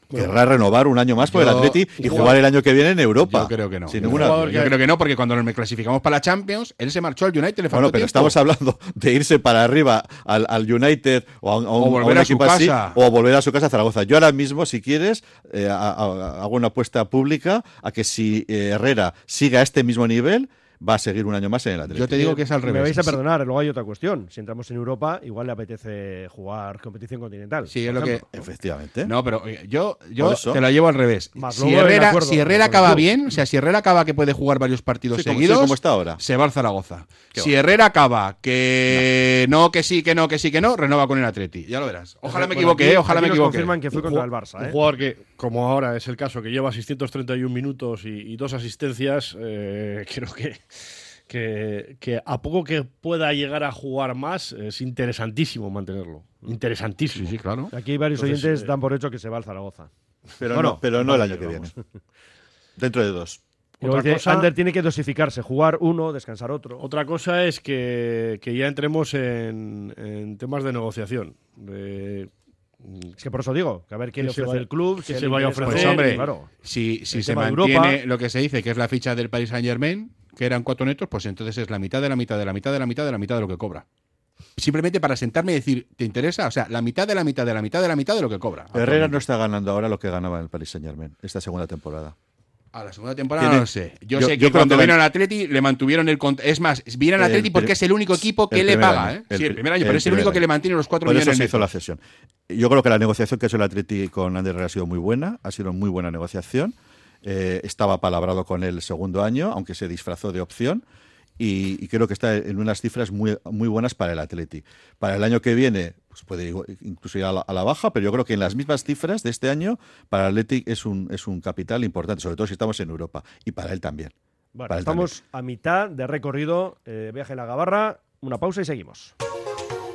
querrá renovar un año más por el Atleti y yo- jugar el año que viene en Europa. Yo creo que no. Sin ninguna Yo creo que no, porque cuando nos clasificamos para la Champions, él se marchó al United, le faltó Bueno, pero tiempo. estamos hablando de irse para arriba al, al United o a, un- a un, O volver a un a su equipo así, casa. o volver a su casa a Zaragoza. Yo ahora mismo, si quieres, eh, a- a- hago una apuesta pública a que si eh, Herrera siga a este mismo nivel, va a seguir un año más en el Atlético. Yo te digo que es al Me revés. vais a perdonar, luego hay otra cuestión. Si entramos en Europa, igual le apetece jugar competición continental. Sí, es lo que. Efectivamente. No, pero eh, yo, yo eso. te la llevo al revés. Más Si Herrera, acuerdo si Herrera acaba bien, o sea, si Herrera acaba que puede jugar varios partidos Sí, como- seguidos, sí, como está ahora. se va al Zaragoza. Qué Si. Herrera acaba que no. que sí, que no, que sí, que no, renova con el Atleti. Ya lo verás. Ojalá me Bueno, equivoque, aquí- eh, ojalá aquí me equivoque. confirman que fue contra el Barça. Un ¿eh? jugador que, como ahora es el caso, que lleva 631 minutos y, y dos asistencias, eh, creo que, que, que a poco que pueda llegar a jugar más, es interesantísimo mantenerlo. Interesantísimo. Sí, sí, claro. Aquí varios Entonces, oyentes eh, dan por hecho que se va al Zaragoza. Pero, Bueno, no, pero no el año que viene. Dentro de dos. Otra dice, cosa- Ander tiene que dosificarse, jugar uno, descansar otro. Otra cosa es que, que ya entremos en, en temas de negociación. Es que por eso digo, que a ver quién le ofrece el club. que si se le vaya a ofrecer, Pues hombre, claro. si, si se mantiene Europa. lo que se dice, que es la ficha del Paris Saint Germain, que eran cuatro netos, pues entonces es la mitad de la mitad de la mitad de la mitad de la mitad de lo que cobra. Simplemente para sentarme y decir, ¿te interesa? O sea, la mitad de la mitad de la mitad de la mitad de lo que cobra. Herrera no está ganando ahora lo que ganaba en el Paris Saint Germain, esta segunda temporada. A la segunda temporada Tiene- no lo sé. Yo, yo- sé que cuando vino al Atleti le mantuvieron el cont- Es más, viene al Atleti porque es el único equipo que le paga, año. ¿eh? El sí, el pri- primer año, el pero es el único que le mantiene los cuatro Por eso millones se hizo la cesión. Yo creo que la negociación que ha hecho el Atleti con Ander ha sido muy buena, ha sido muy buena negociación. Eh, estaba palabrado con él el segundo año, aunque se disfrazó de opción. Y, y creo que está en unas cifras muy, muy buenas para el Atleti. Para el año que viene, pues puede incluso ir a la, a la baja, pero yo creo que en las mismas cifras de este año, para el Atleti es un, es un capital importante, sobre todo si estamos en Europa. Y para él también. Bueno, Para él estamos a mitad de recorrido, eh, viaje la Gabarra, una pausa y seguimos.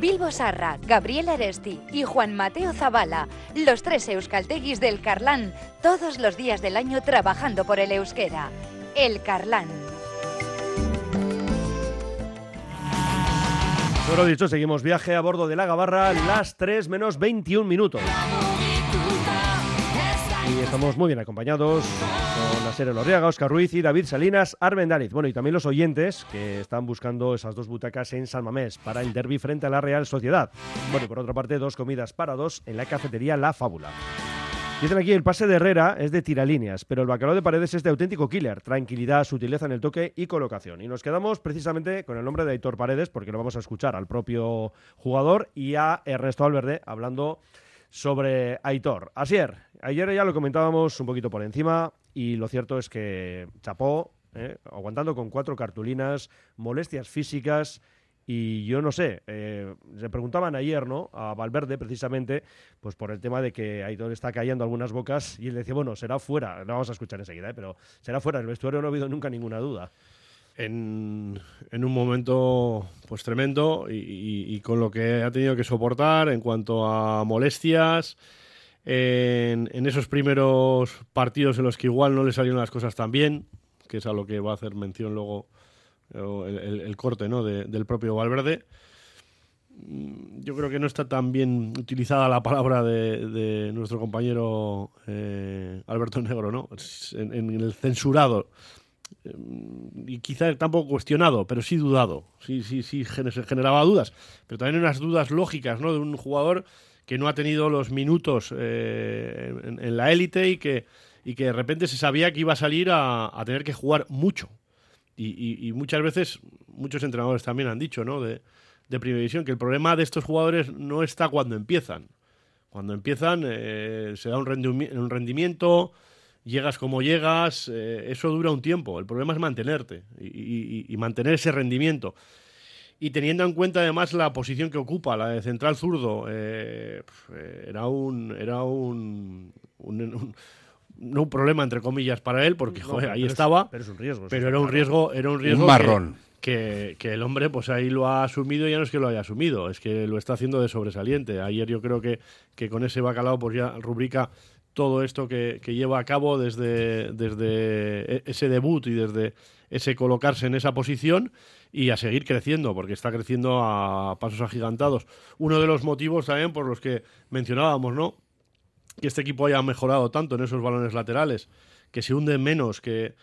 Bilbo Sarra, Gabriel Aresti y Juan Mateo Zavala, los tres euskalteguis del Carlán, todos los días del año trabajando por el euskera. El Carlán. Dicho, seguimos viaje a bordo de la Gabarra, las 3 menos 21 minutos. Estamos muy bien acompañados con la serie Lorriaga, Oscar Ruiz y David Salinas Armendáriz. Bueno, y también los oyentes que están buscando esas dos butacas en San Mamés para el derby frente a la Real Sociedad. Bueno, y por otra parte, dos comidas para dos en la cafetería La Fábula. Dicen aquí, el pase de Herrera es de tiralíneas, pero el bacalao de Paredes es de auténtico killer. Tranquilidad, sutileza en el toque y colocación. Y nos quedamos precisamente con el nombre de Aitor Paredes, porque lo vamos a escuchar al propio jugador y a Ernesto Valverde hablando sobre Aitor. Asier, ayer ya lo comentábamos un poquito por encima y lo cierto es que chapó, ¿eh? aguantando con cuatro cartulinas, molestias físicas y yo no sé, eh, se preguntaban ayer, ¿no? A Valverde, precisamente, pues por el tema de que Aitor está cayendo algunas bocas y él decía, bueno, será fuera, lo vamos a escuchar enseguida, ¿eh? pero será fuera, en el vestuario no ha habido nunca ninguna duda. En, un momento pues tremendo y con lo que ha tenido que soportar en cuanto a molestias, en, esos primeros partidos en los que igual no le salieron las cosas tan bien, que es a lo que va a hacer mención luego eh, el, corte ¿no? de- del propio Valverde. Mm, Yo creo que no está tan bien utilizada la palabra de, de nuestro compañero eh, Alberto Negro, ¿no? En, el censurado y quizá tampoco cuestionado, pero sí dudado. Sí, sí, sí, generaba dudas. Pero también unas dudas lógicas, ¿no? De un jugador que no ha tenido los minutos eh, en, la élite y que, y que de repente se sabía que iba a salir a, a tener que jugar mucho. Y, y- muchas veces, muchos entrenadores también han dicho, ¿no? De, de primera división, que el problema de estos jugadores no está cuando empiezan. Cuando empiezan, eh, se da un, rendimi- un rendimiento, llegas como llegas, eh, eso dura un tiempo. El problema es mantenerte y mantener ese rendimiento. Y teniendo en cuenta además la posición que ocupa, la de central zurdo, eh, eh, era un. Era un, un- un- no un problema entre comillas para él, porque No, joder, pero ahí es- estaba. pero es un riesgo, Pero era un riesgo, era un riesgo. que- marrón. Que, que el hombre, pues ahí lo ha asumido y ya no es que lo haya asumido, es que lo está haciendo de sobresaliente. Ayer yo creo que, que con ese bacalao, pues ya rubrica todo esto que, que lleva a cabo desde, desde e- ese debut y desde ese colocarse en esa posición y a seguir creciendo, porque está creciendo a pasos agigantados. Uno de los motivos también por los que mencionábamos, ¿no? Que este equipo haya mejorado tanto en esos balones laterales, que se hunde menos, que,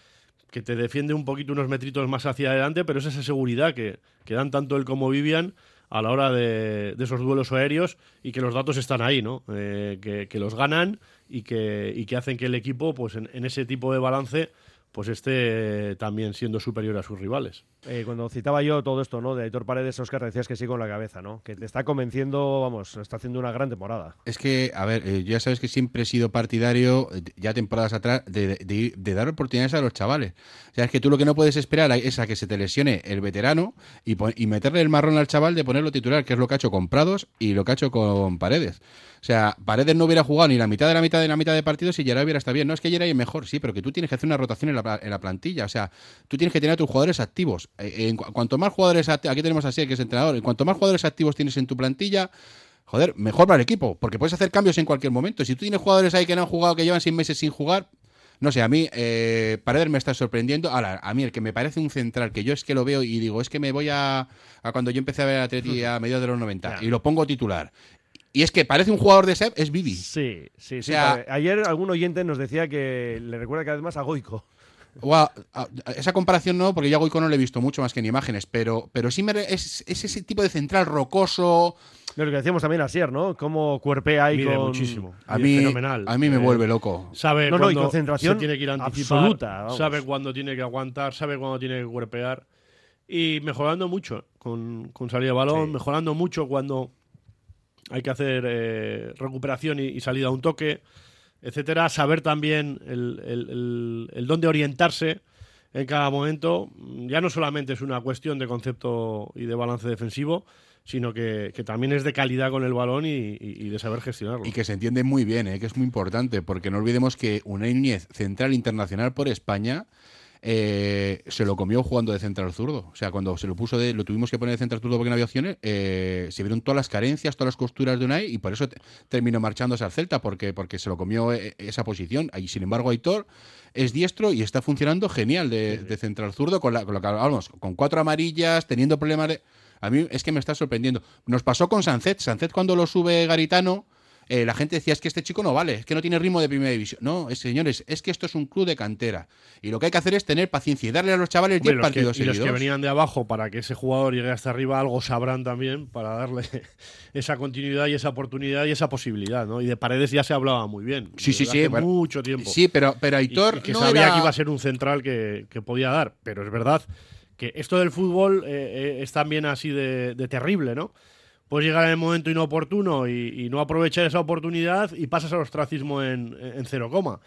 que te defiende un poquito unos metritos más hacia adelante, pero es esa seguridad que, que dan tanto él como Vivian a la hora de, de esos duelos aéreos y que los datos están ahí, ¿no? Eh, que, que los ganan y que, y que hacen que el equipo, pues en, en ese tipo de balance, pues esté también siendo superior a sus rivales. Eh, cuando citaba yo todo esto, ¿no? De Aitor Paredes, Oscar, decías que sí con la cabeza, ¿no? Que te está convenciendo, vamos, está haciendo una gran temporada. Es que, a ver, eh, ya sabes que siempre he sido partidario, eh, ya temporadas atrás, de, de- de- dar oportunidades a los chavales. O sea, es que tú lo que no puedes esperar es a que se te lesione el veterano y, y meterle el marrón al chaval de ponerlo titular, que es lo que ha hecho con Prados y lo que ha hecho con Paredes. O sea, Paredes no hubiera jugado ni la mitad de la mitad de la mitad de partidos y Geray hubiera estado bien. No es que Geray es mejor, sí, pero que tú tienes que hacer una rotación en la, en la plantilla. O sea, tú tienes que tener a tus jugadores activos. Eh, en cu- cuanto más jugadores aquí tenemos así, que es entrenador, en cuanto más jugadores activos tienes en tu plantilla, joder, mejor para el equipo, porque puedes hacer cambios en cualquier momento. Si tú tienes jugadores ahí que no han jugado, que llevan seis meses sin jugar, no sé, a mí eh, Paredes me está sorprendiendo. Ahora, a mí el que me parece un central, que yo es que lo veo y digo, es que me voy a, a cuando yo empecé a ver a Atleti a mediados de los 90 y lo pongo titular. Y es que parece un jugador de SEP, es Vivi. Sí, sí, sí. O sea- vale. Ayer algún oyente nos decía que le recuerda cada vez más a Goico. A- a- esa comparación no, porque yo a Goico no le he visto mucho más que en imágenes, pero, pero sí me re- es, es ese tipo de central rocoso. Lo que decíamos también ayer, ¿no? Cómo cuerpea ahí Mide con... muchísimo. A mí, fenomenal. a mí me Eh, vuelve loco. Sabe No, no, y cuándo concentración se tiene que ir a anticipar, absoluta, vamos. sabe cuándo tiene que aguantar, sabe cuándo tiene que cuerpear y mejorando mucho con, con salida de balón, Sí. mejorando mucho cuando hay que hacer eh, recuperación y, y salida a un toque, etcétera. Saber también el, el, dónde orientarse en cada momento. Ya no solamente es una cuestión de concepto y de balance defensivo, sino que, que también es de calidad con el balón y, de saber gestionarlo. Y que se entiende muy bien, ¿eh? que es muy importante, porque no olvidemos que Unai Núñez, central internacional por España, eh, se lo comió jugando de central zurdo. O sea, cuando se lo puso de, lo tuvimos que poner de central zurdo porque no había opciones, eh, se vieron todas las carencias, todas las costuras de Unai, y por eso te- terminó marchándose al Celta, porque, porque se lo comió eh, esa posición. Y sin embargo, Aitor es diestro y está funcionando genial de, de central zurdo, con, la, con lo que hablábamos, con cuatro amarillas, teniendo problemas de. A mí es que me está sorprendiendo. Nos pasó con Sancet. Sancet cuando lo sube Garitano, eh, la gente decía, es que este chico no vale, es que no tiene ritmo de primera división. No, es, señores, es que esto es un club de cantera. Y lo que hay que hacer es tener paciencia y darle a los chavales Hombre, 10 los que- partidos y los seguidos. que venían de abajo para que ese jugador llegue hasta arriba, algo sabrán también para darle esa continuidad y esa oportunidad y esa posibilidad, ¿no? Y de Paredes ya se hablaba muy bien. Sí, sí, desde sí, hace bueno, mucho tiempo. sí, pero- pero Y- Aitor y que no sabía era- que iba a ser un central que, que podía dar. Pero es verdad que esto del fútbol eh, eh, es también así de, de terrible, ¿no? Puedes llegar en el momento inoportuno y, y no aprovechar esa oportunidad y pasas al ostracismo en, en cero coma.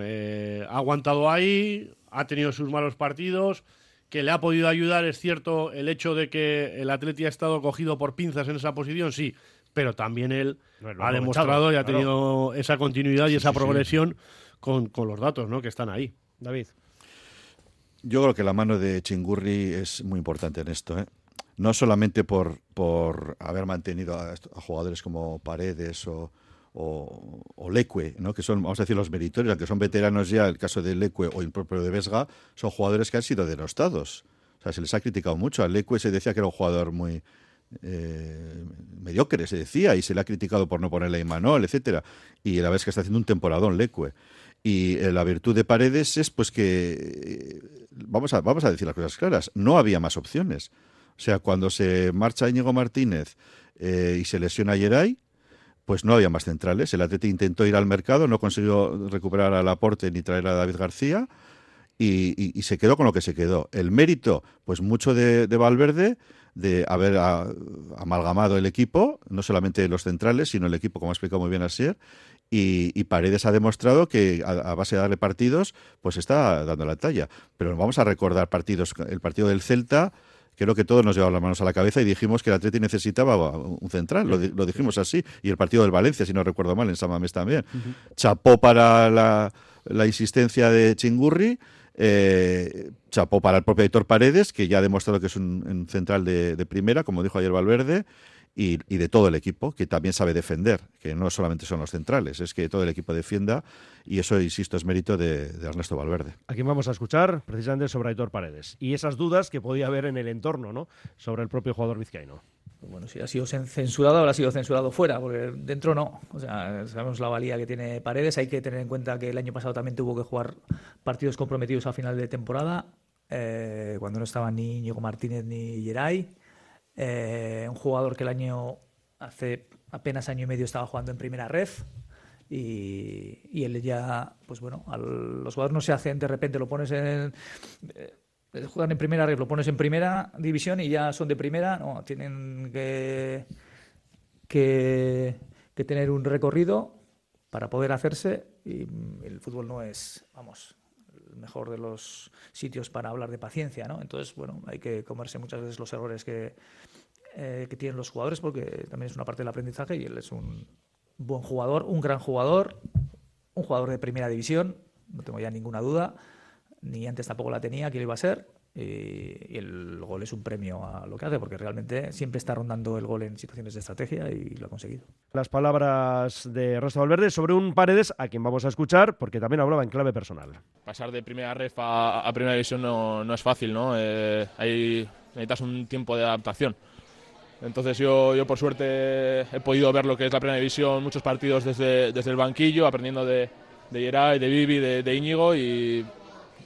Eh, ha aguantado ahí, ha tenido sus malos partidos, que le ha podido ayudar, es cierto, el hecho de que el Atleti ha estado cogido por pinzas en esa posición, sí, pero también él ha demostrado y ha tenido esa continuidad y esa sí, sí. progresión Con, con los datos ¿no? que están ahí. David. Yo creo que la mano de Chingurri es muy importante en esto. ¿eh? No solamente por, por haber mantenido a, jugadores como Paredes o, o, Leque, ¿no? que son, vamos a decir, los meritorios, aunque son veteranos ya, el caso de Leque o el propio de Vesga, son jugadores que han sido denostados. O sea, se les ha criticado mucho. A Leque se decía que era un jugador muy eh, mediocre, se decía, y se le ha criticado por no ponerle a Imanol, etcétera. Y la es que está haciendo un temporadón Leque. Y eh, la virtud de Paredes es pues que eh, vamos a, vamos a decir las cosas claras, no había más opciones. O sea, cuando se marcha Íñigo Martínez eh, y se lesiona Yeray, pues no había más centrales. El Atleti intentó ir al mercado, no consiguió recuperar al aporte ni traer a David García y, se quedó con lo que se quedó. El mérito, pues mucho de, de Valverde, de haber amalgamado el equipo, no solamente los centrales, sino el equipo, como ha explicado muy bien Asier, y, y Paredes ha demostrado que a, a base de darle partidos, pues está dando la talla. Pero vamos a recordar partidos, el partido del Celta, creo que todos nos llevamos las manos a la cabeza y dijimos que el Atleti necesitaba un central, lo, di- lo dijimos así, y el partido del Valencia, si no recuerdo mal, en San Mamés también. Chapó para la, la insistencia de Chingurri, eh, chapó para el propio Héctor Paredes, que ya ha demostrado que es un, un central de, de primera, como dijo ayer Valverde, y, y de todo el equipo, que también sabe defender, que no solamente son los centrales, es que todo el equipo defienda, y eso, insisto, es mérito de, de Ernesto Valverde. A quien vamos a escuchar precisamente sobre Aitor Paredes y esas dudas que podía haber en el entorno, ¿no? Sobre el propio jugador vizcaíno. Bueno, si ha sido cen- censurado, habrá sido censurado fuera, porque dentro no. O sea, sabemos la valía que tiene Paredes. Hay que tener en cuenta que el año pasado también tuvo que jugar partidos comprometidos a final de temporada, eh, cuando no estaban ni Íñigo Martínez ni Geray. Eh, un jugador que el año, hace apenas año y medio, estaba jugando en primera red. Y, él ya, pues bueno, al- los jugadores no se hacen de repente, lo pones en. eh, juegan en primera red, lo pones en primera división y ya son de primera, no, tienen que, que, que tener un recorrido para poder hacerse y el fútbol no es, vamos, mejor de los sitios para hablar de paciencia, ¿no? Entonces, bueno, hay que comerse muchas veces los errores que, eh, que tienen los jugadores porque también es una parte del aprendizaje y él es un buen jugador, un gran jugador, un jugador de primera división, no tengo ya ninguna duda, ni antes tampoco la tenía que lo iba a ser. Y, y el gol es un premio a lo que hace, porque realmente siempre está rondando el gol en situaciones de estrategia y lo ha conseguido. Las palabras de Ernesto Valverde sobre un Paredes a quien vamos a escuchar porque también hablaba en clave personal. Pasar de primera ref a, a primera división no, no es fácil, ¿no? Eh, ahí necesitas un tiempo de adaptación. Entonces yo, yo por suerte he podido ver lo que es la primera división, muchos partidos desde, desde el banquillo, aprendiendo de, de Geray, de Vivi, de, de Íñigo y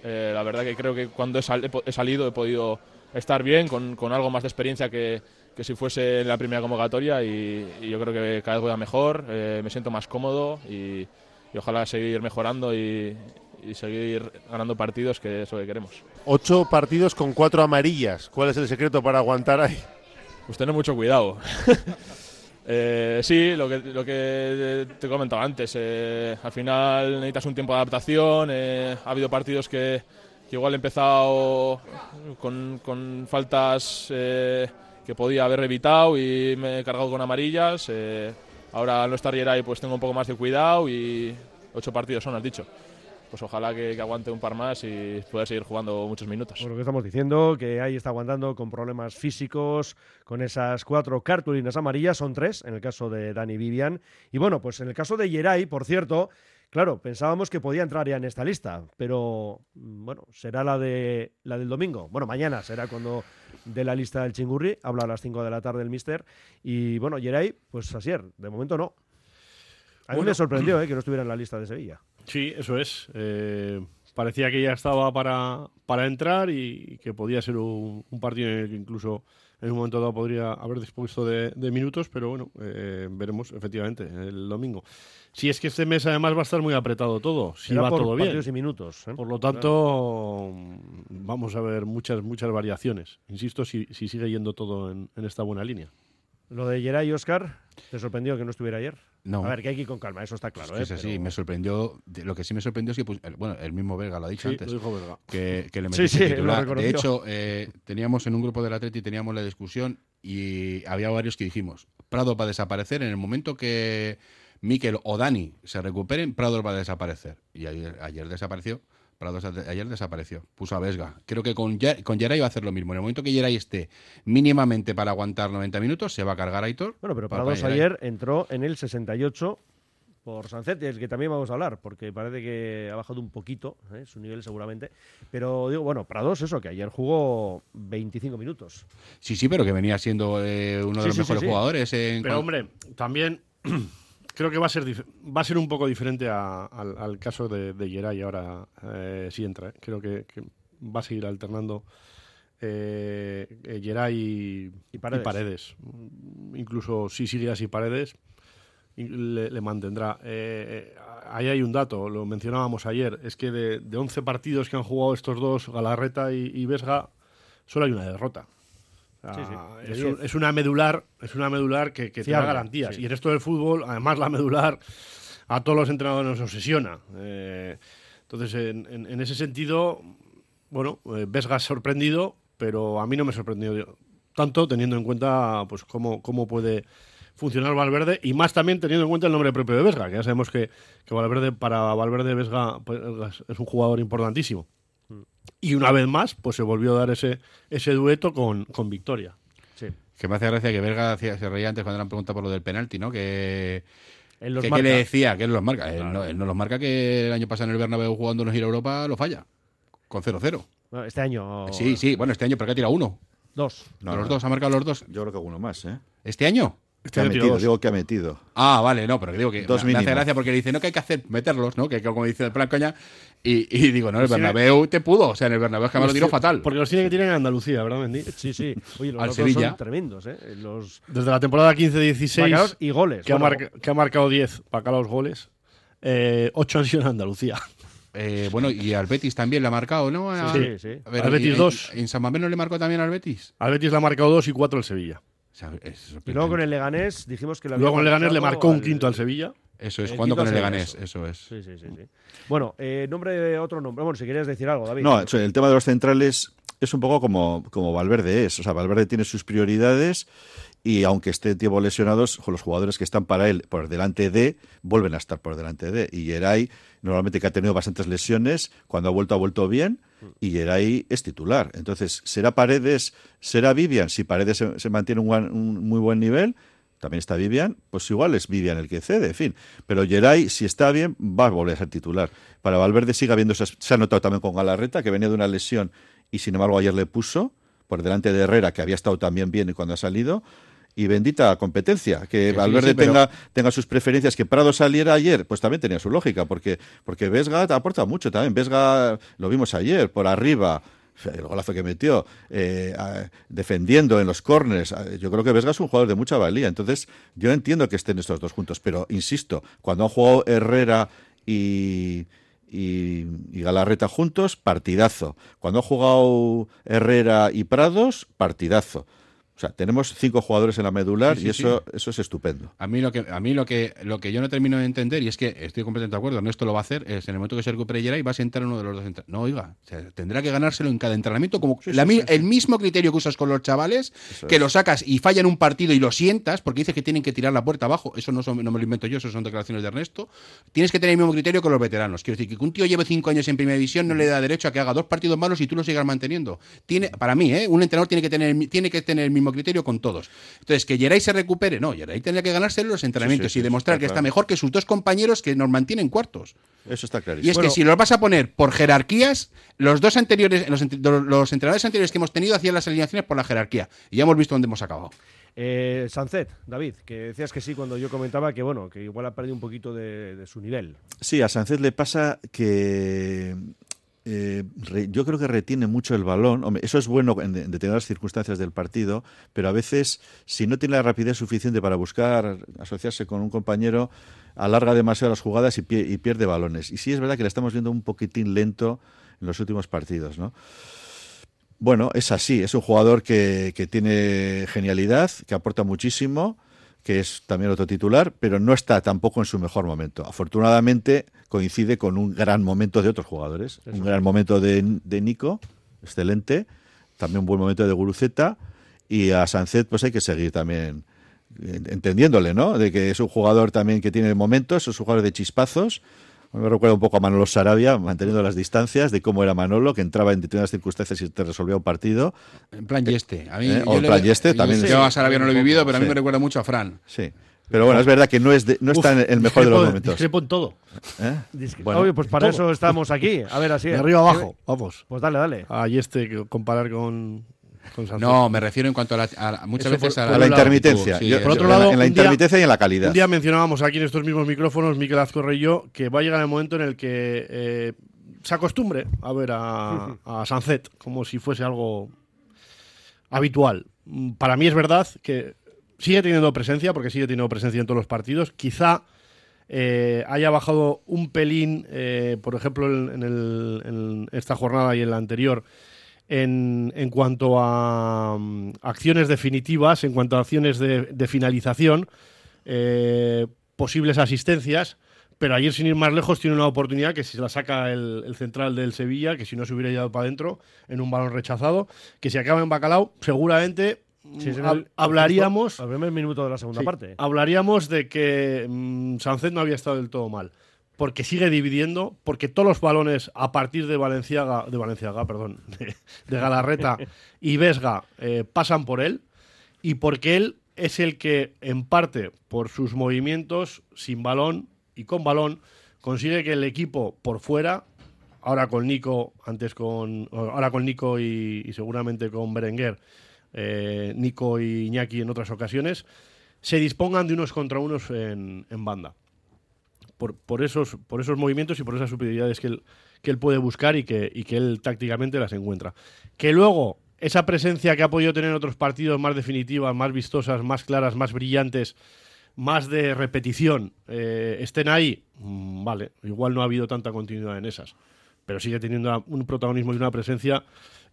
Eh, la verdad que creo que cuando he, sal- he salido he podido estar bien, con, con algo más de experiencia que, que si fuese en la primera convocatoria y, y yo creo que cada vez voy a mejor, eh, me siento más cómodo y, y ojalá seguir mejorando y, y seguir ganando partidos, que es lo que queremos. Ocho partidos con cuatro amarillas. ¿Cuál es el secreto para aguantar ahí? Pues tener mucho cuidado. Eh, sí, lo que, lo que te he comentado antes. eh, al final necesitas un tiempo de adaptación. eh, ha habido partidos que, igual he empezado con, faltas eh, que podía haber evitado y me he cargado con amarillas. eh, ahora no estar Geray pues tengo un poco más de cuidado y ocho partidos son, has dicho. Pues ojalá que, aguante un par más y pueda seguir jugando muchos minutos. Por lo que estamos diciendo, que ahí está aguantando con problemas físicos, con esas cuatro cartulinas amarillas, son tres en el caso de Dani Vivian. Y bueno, pues en el caso de Yeray, por cierto, claro, pensábamos que podía entrar ya en esta lista, pero mm, bueno, será la, de, la del domingo. Bueno, mañana será cuando de la lista del Chingurri, habla a las 5 de la tarde el Mister. Y bueno, Yeray, pues Asier, de momento no. A mí Bueno. me sorprendió eh, que no estuviera en la lista de Sevilla. Sí, eso es. Eh, parecía que ya estaba para, para entrar y que podía ser un, un partido en el que incluso en un momento dado podría haber dispuesto de, de minutos, pero bueno, eh, veremos efectivamente el domingo. Si es que este mes además va a estar muy apretado todo, si va por todo bien. y minutos. ¿eh? Por lo tanto, vamos a ver muchas muchas variaciones. Insisto, si, si sigue yendo todo en, en esta buena línea. Lo de Geray Oscar, ¿te sorprendió que no estuviera ayer? No. A ver, que hay que ir con calma, eso está claro. Es que ¿eh? es así, Pero- me sorprendió. Lo que sí me sorprendió es que, pues, el- bueno, el mismo Verga lo ha dicho Sí, antes. lo dijo Berga. Que, que le Sí, metiese sí, lo titular. De hecho, eh, teníamos en un grupo del Atleti, teníamos la discusión y había varios que dijimos: Prado va a desaparecer en el momento que Miquel o Dani se recuperen, Prado va a desaparecer. Y ayer, ayer desapareció. Prado ayer desapareció. Puso a Vesga. Creo que con, con Geray va a hacer lo mismo. En el momento que Geray esté mínimamente para aguantar 90 minutos, se va a cargar a Aitor. Bueno, pero Prados ayer entró en el 68 por Sancet, del que también vamos a hablar, porque parece que ha bajado un poquito ¿eh? su nivel seguramente. Pero digo, bueno, Prados, eso, que ayer jugó 25 minutos. Sí, sí, pero que venía siendo eh, uno de Sí, los sí, mejores sí. jugadores. en Pero hombre, también creo que va a ser va a ser un poco diferente a- al, al caso de, de Geray ahora eh, si entra. ¿eh? Creo que, que va a seguir alternando eh, eh, Geray y, Y Paredes. y Paredes. Incluso si sigue así Paredes, le, le mantendrá. Eh, eh, ahí hay un dato, lo mencionábamos ayer, es que de, de 11 partidos que han jugado estos dos, Galarreta y, y Vesga, solo hay una derrota. Sí, sí, de es, 10. un- es una medular, es una medular que, que te da garantías. sí. Y en esto del fútbol, además la medular a todos los entrenadores nos obsesiona. Eh, entonces, en, en- en ese sentido, bueno, eh, Vesga ha sorprendido, pero a mí no me sorprendió tanto teniendo en cuenta pues cómo, cómo puede funcionar Valverde y más también teniendo en cuenta el nombre propio de Vesga, que ya sabemos que, que Valverde, para Valverde Vesga pues, es un jugador importantísimo. Y una vez más, pues se volvió a dar ese, ese dueto con, con Victoria. Sí. Que me hace gracia que Verga se reía antes cuando le han preguntado por lo del penalti, ¿no? Que, Él los que- que marca. le decía que él los marca. Él, no, él no los marca que el año pasado en el Bernabéu jugando en Gira Europa lo falla. Con 0-0. Bueno, este año. Sí, sí. Bueno, este año, ¿por qué ha tirado uno? Dos. No, los dos, ha marcado los dos. Yo creo que uno más, ¿eh? ¿Este año? Que ha metido, digo que ha metido. Ah, vale, no, pero que digo que Dos me, me hace gracia porque le dice, no, que hay que hacer, meterlos, ¿no? Que, que como dice el plan coña. Y, y digo, no, el. Bernabéu te pudo. O sea, en el Bernabéu es que me lo tiró fatal. Porque los tiene que tirar en Andalucía, ¿verdad, Mendy? Sí, sí. Oye, los Al Sevilla. son tremendos, ¿eh? Los... Desde la temporada 15-16. Marcados y goles. Que, ha Bueno, marca- que ha marcado 10 para acá los goles. Eh, 8 han sido en Andalucía. Eh, bueno, y al Betis también le ha marcado, ¿no? A- Sí, sí. a ver, Al Betis ¿y- dos. ¿En San Mamés no le marcó también al Betis? Al Betis le ha marcado 2 y 4 el Sevilla. O sea, es Y luego con el Leganés dijimos que le Luego había el Leganés le marcó un al- quinto al Sevilla. Eso es, quinto con el Leganés, eso es. Sí, sí, sí. sí. Bueno, eh, nombre, otro nombre. Bueno, si querías decir algo, David. No, el tema de los centrales es un poco como, como Valverde es. O sea, Valverde tiene sus prioridades y aunque esté tiempo lesionados, los jugadores que están para él por delante de, vuelven a estar por delante de. Y Geray, normalmente que ha tenido bastantes lesiones, cuando ha vuelto, ha vuelto bien. Y Geray es titular. Entonces, ¿será Paredes, será Vivian? Si Paredes se, se mantiene un muy buen nivel, también está Vivian, pues igual es Vivian el que cede, en fin. Pero Geray, si está bien, va a volver a ser titular. Para Valverde sigue habiendo esas- se ha notado también con Galarreta, que venía de una lesión y sin embargo ayer le puso por delante de Herrera, que había estado también bien cuando ha salido. y bendita competencia. Que, Valverde sí, tenga, tenga sus preferencias. Que Prado saliera ayer, pues también tenía su lógica, porque, porque Vesga aporta mucho también. Vesga lo vimos ayer, por arriba. El golazo que metió, eh, defendiendo en los corners. Yo creo que Vesga es un jugador de mucha valía. Entonces, yo entiendo que estén estos dos juntos, pero insisto, cuando han jugado Herrera y, y, y Galarreta juntos, partidazo. Cuando ha jugado Herrera y Prados, partidazo. O sea, tenemos cinco jugadores en la medular Sí, sí, y eso, sí. eso es estupendo. A mí lo que a mí lo que lo que yo no termino de entender y es que estoy completamente de acuerdo, Ernesto lo va a hacer, es en el momento que se recupere Geray va a sentar uno de los dos. No, oiga, o sea, tendrá que ganárselo en cada entrenamiento como la el mismo criterio que usas con los chavales, que es. lo sacas y falla en un partido y lo sientas porque dices que tienen que tirar la puerta abajo. Eso no, son- no me lo invento yo, eso son declaraciones de Ernesto. Tienes que tener el mismo criterio que los veteranos. Quiero decir que un tío lleve cinco años en primera división no le da derecho a que haga dos partidos malos y tú lo sigas manteniendo. Tiene, para mí, ¿eh? un entrenador tiene que tener tiene que tener el mismo criterio con todos. Entonces, que Geray se recupere, no, Geray tendría que ganárselo en los entrenamientos sí, y sí, demostrar está que está mejor que sus dos compañeros que nos mantienen cuartos. Eso está Y clarísimo. es que si los vas a poner por jerarquías, los dos anteriores, los, los entrenadores anteriores que hemos tenido hacían las alineaciones por la jerarquía. Y ya hemos visto dónde hemos acabado. Eh, Sancet, David, que decías que sí cuando yo comentaba que bueno, que igual ha perdido un poquito de, de su nivel. Sí, a Sánchez le pasa que eh, yo creo que retiene mucho el balón. Eso es bueno en, en determinadas circunstancias del partido, pero a veces, si no tiene la rapidez suficiente para buscar asociarse con un compañero, alarga demasiado las jugadas y pierde balones. Y sí es verdad que le estamos viendo un poquitín lento en los últimos partidos, ¿no? Bueno, es así, es un jugador que, que tiene genialidad, que aporta muchísimo, que es también otro titular, pero no está tampoco en su mejor momento. Afortunadamente coincide con un gran momento de otros jugadores. Un gran momento de, de Nico, excelente, también un buen momento de Guruceta, y a Sancet pues hay que seguir también entendiéndole, ¿no? De que es un jugador también que tiene momentos, es un jugador de chispazos. Me recuerda un poco a Manolo Sarabia, manteniendo las distancias de cómo era Manolo, que entraba en determinadas circunstancias y te resolvía un partido. En plan Yeste. A mí, ¿Eh? O en le- plan Yeste yo- también. Yo a Sarabia no lo he vivido, pero a mí Sí. me recuerda mucho a Fran. Sí. Pero bueno, es verdad que no, es de- no está en el mejor de los Discrepo- momentos. discrepo en todo. ¿Eh? Bueno, Oye, pues para eso estamos aquí. A ver, así De arriba abajo, vamos. Pues dale, dale. Ahí este comparar con, con. No, me refiero en cuanto a, la, a muchas Eso veces por- a la, A intermitencia. Sí, Yo- Por otro en la- lado, en la día- intermitencia y en la calidad. Un día mencionábamos aquí en estos mismos micrófonos, Miquel Azcorre y yo, que va a llegar el momento en el que eh, se acostumbre a ver a, a Sancet como si fuese algo habitual. Para mí es verdad que sigue teniendo presencia, porque sigue teniendo presencia en todos los partidos. Quizá eh, haya bajado un pelín, eh, por ejemplo, en, en el- en esta jornada y en la anterior, en, en cuanto a mm, acciones definitivas, en cuanto a acciones de, de finalización, eh, posibles asistencias. Pero ayer, sin ir más lejos, tiene una oportunidad que si la saca el, el central del Sevilla, que si no se hubiera llevado para adentro en un balón rechazado, que si acaba en Bacalao, seguramente Sí, el- hablaríamos primer minuto de la segunda Sí, parte. Hablaríamos de que mm, Sánchez no había estado del todo mal. Porque sigue dividiendo, porque todos los balones a partir de Valenciaga, de Valenciaga, perdón, de, Galarreta y Vesga eh, pasan por él, y porque él es el que, en parte, por sus movimientos, sin balón y con balón, consigue que el equipo por fuera, ahora con Nico, antes con. ahora con Nico y, seguramente con Berenguer, eh, Nico y Iñaki en otras ocasiones, se dispongan de unos contra unos en banda. Por, esos, por esos movimientos y por esas superioridades que él, que él puede buscar y que, y que él tácticamente las encuentra. Que luego esa presencia que ha podido tener en otros partidos más definitivas, más vistosas, más claras, más brillantes, más de repetición, eh, estén ahí, mm, vale, igual no ha habido tanta continuidad en esas, pero sigue teniendo un protagonismo y una presencia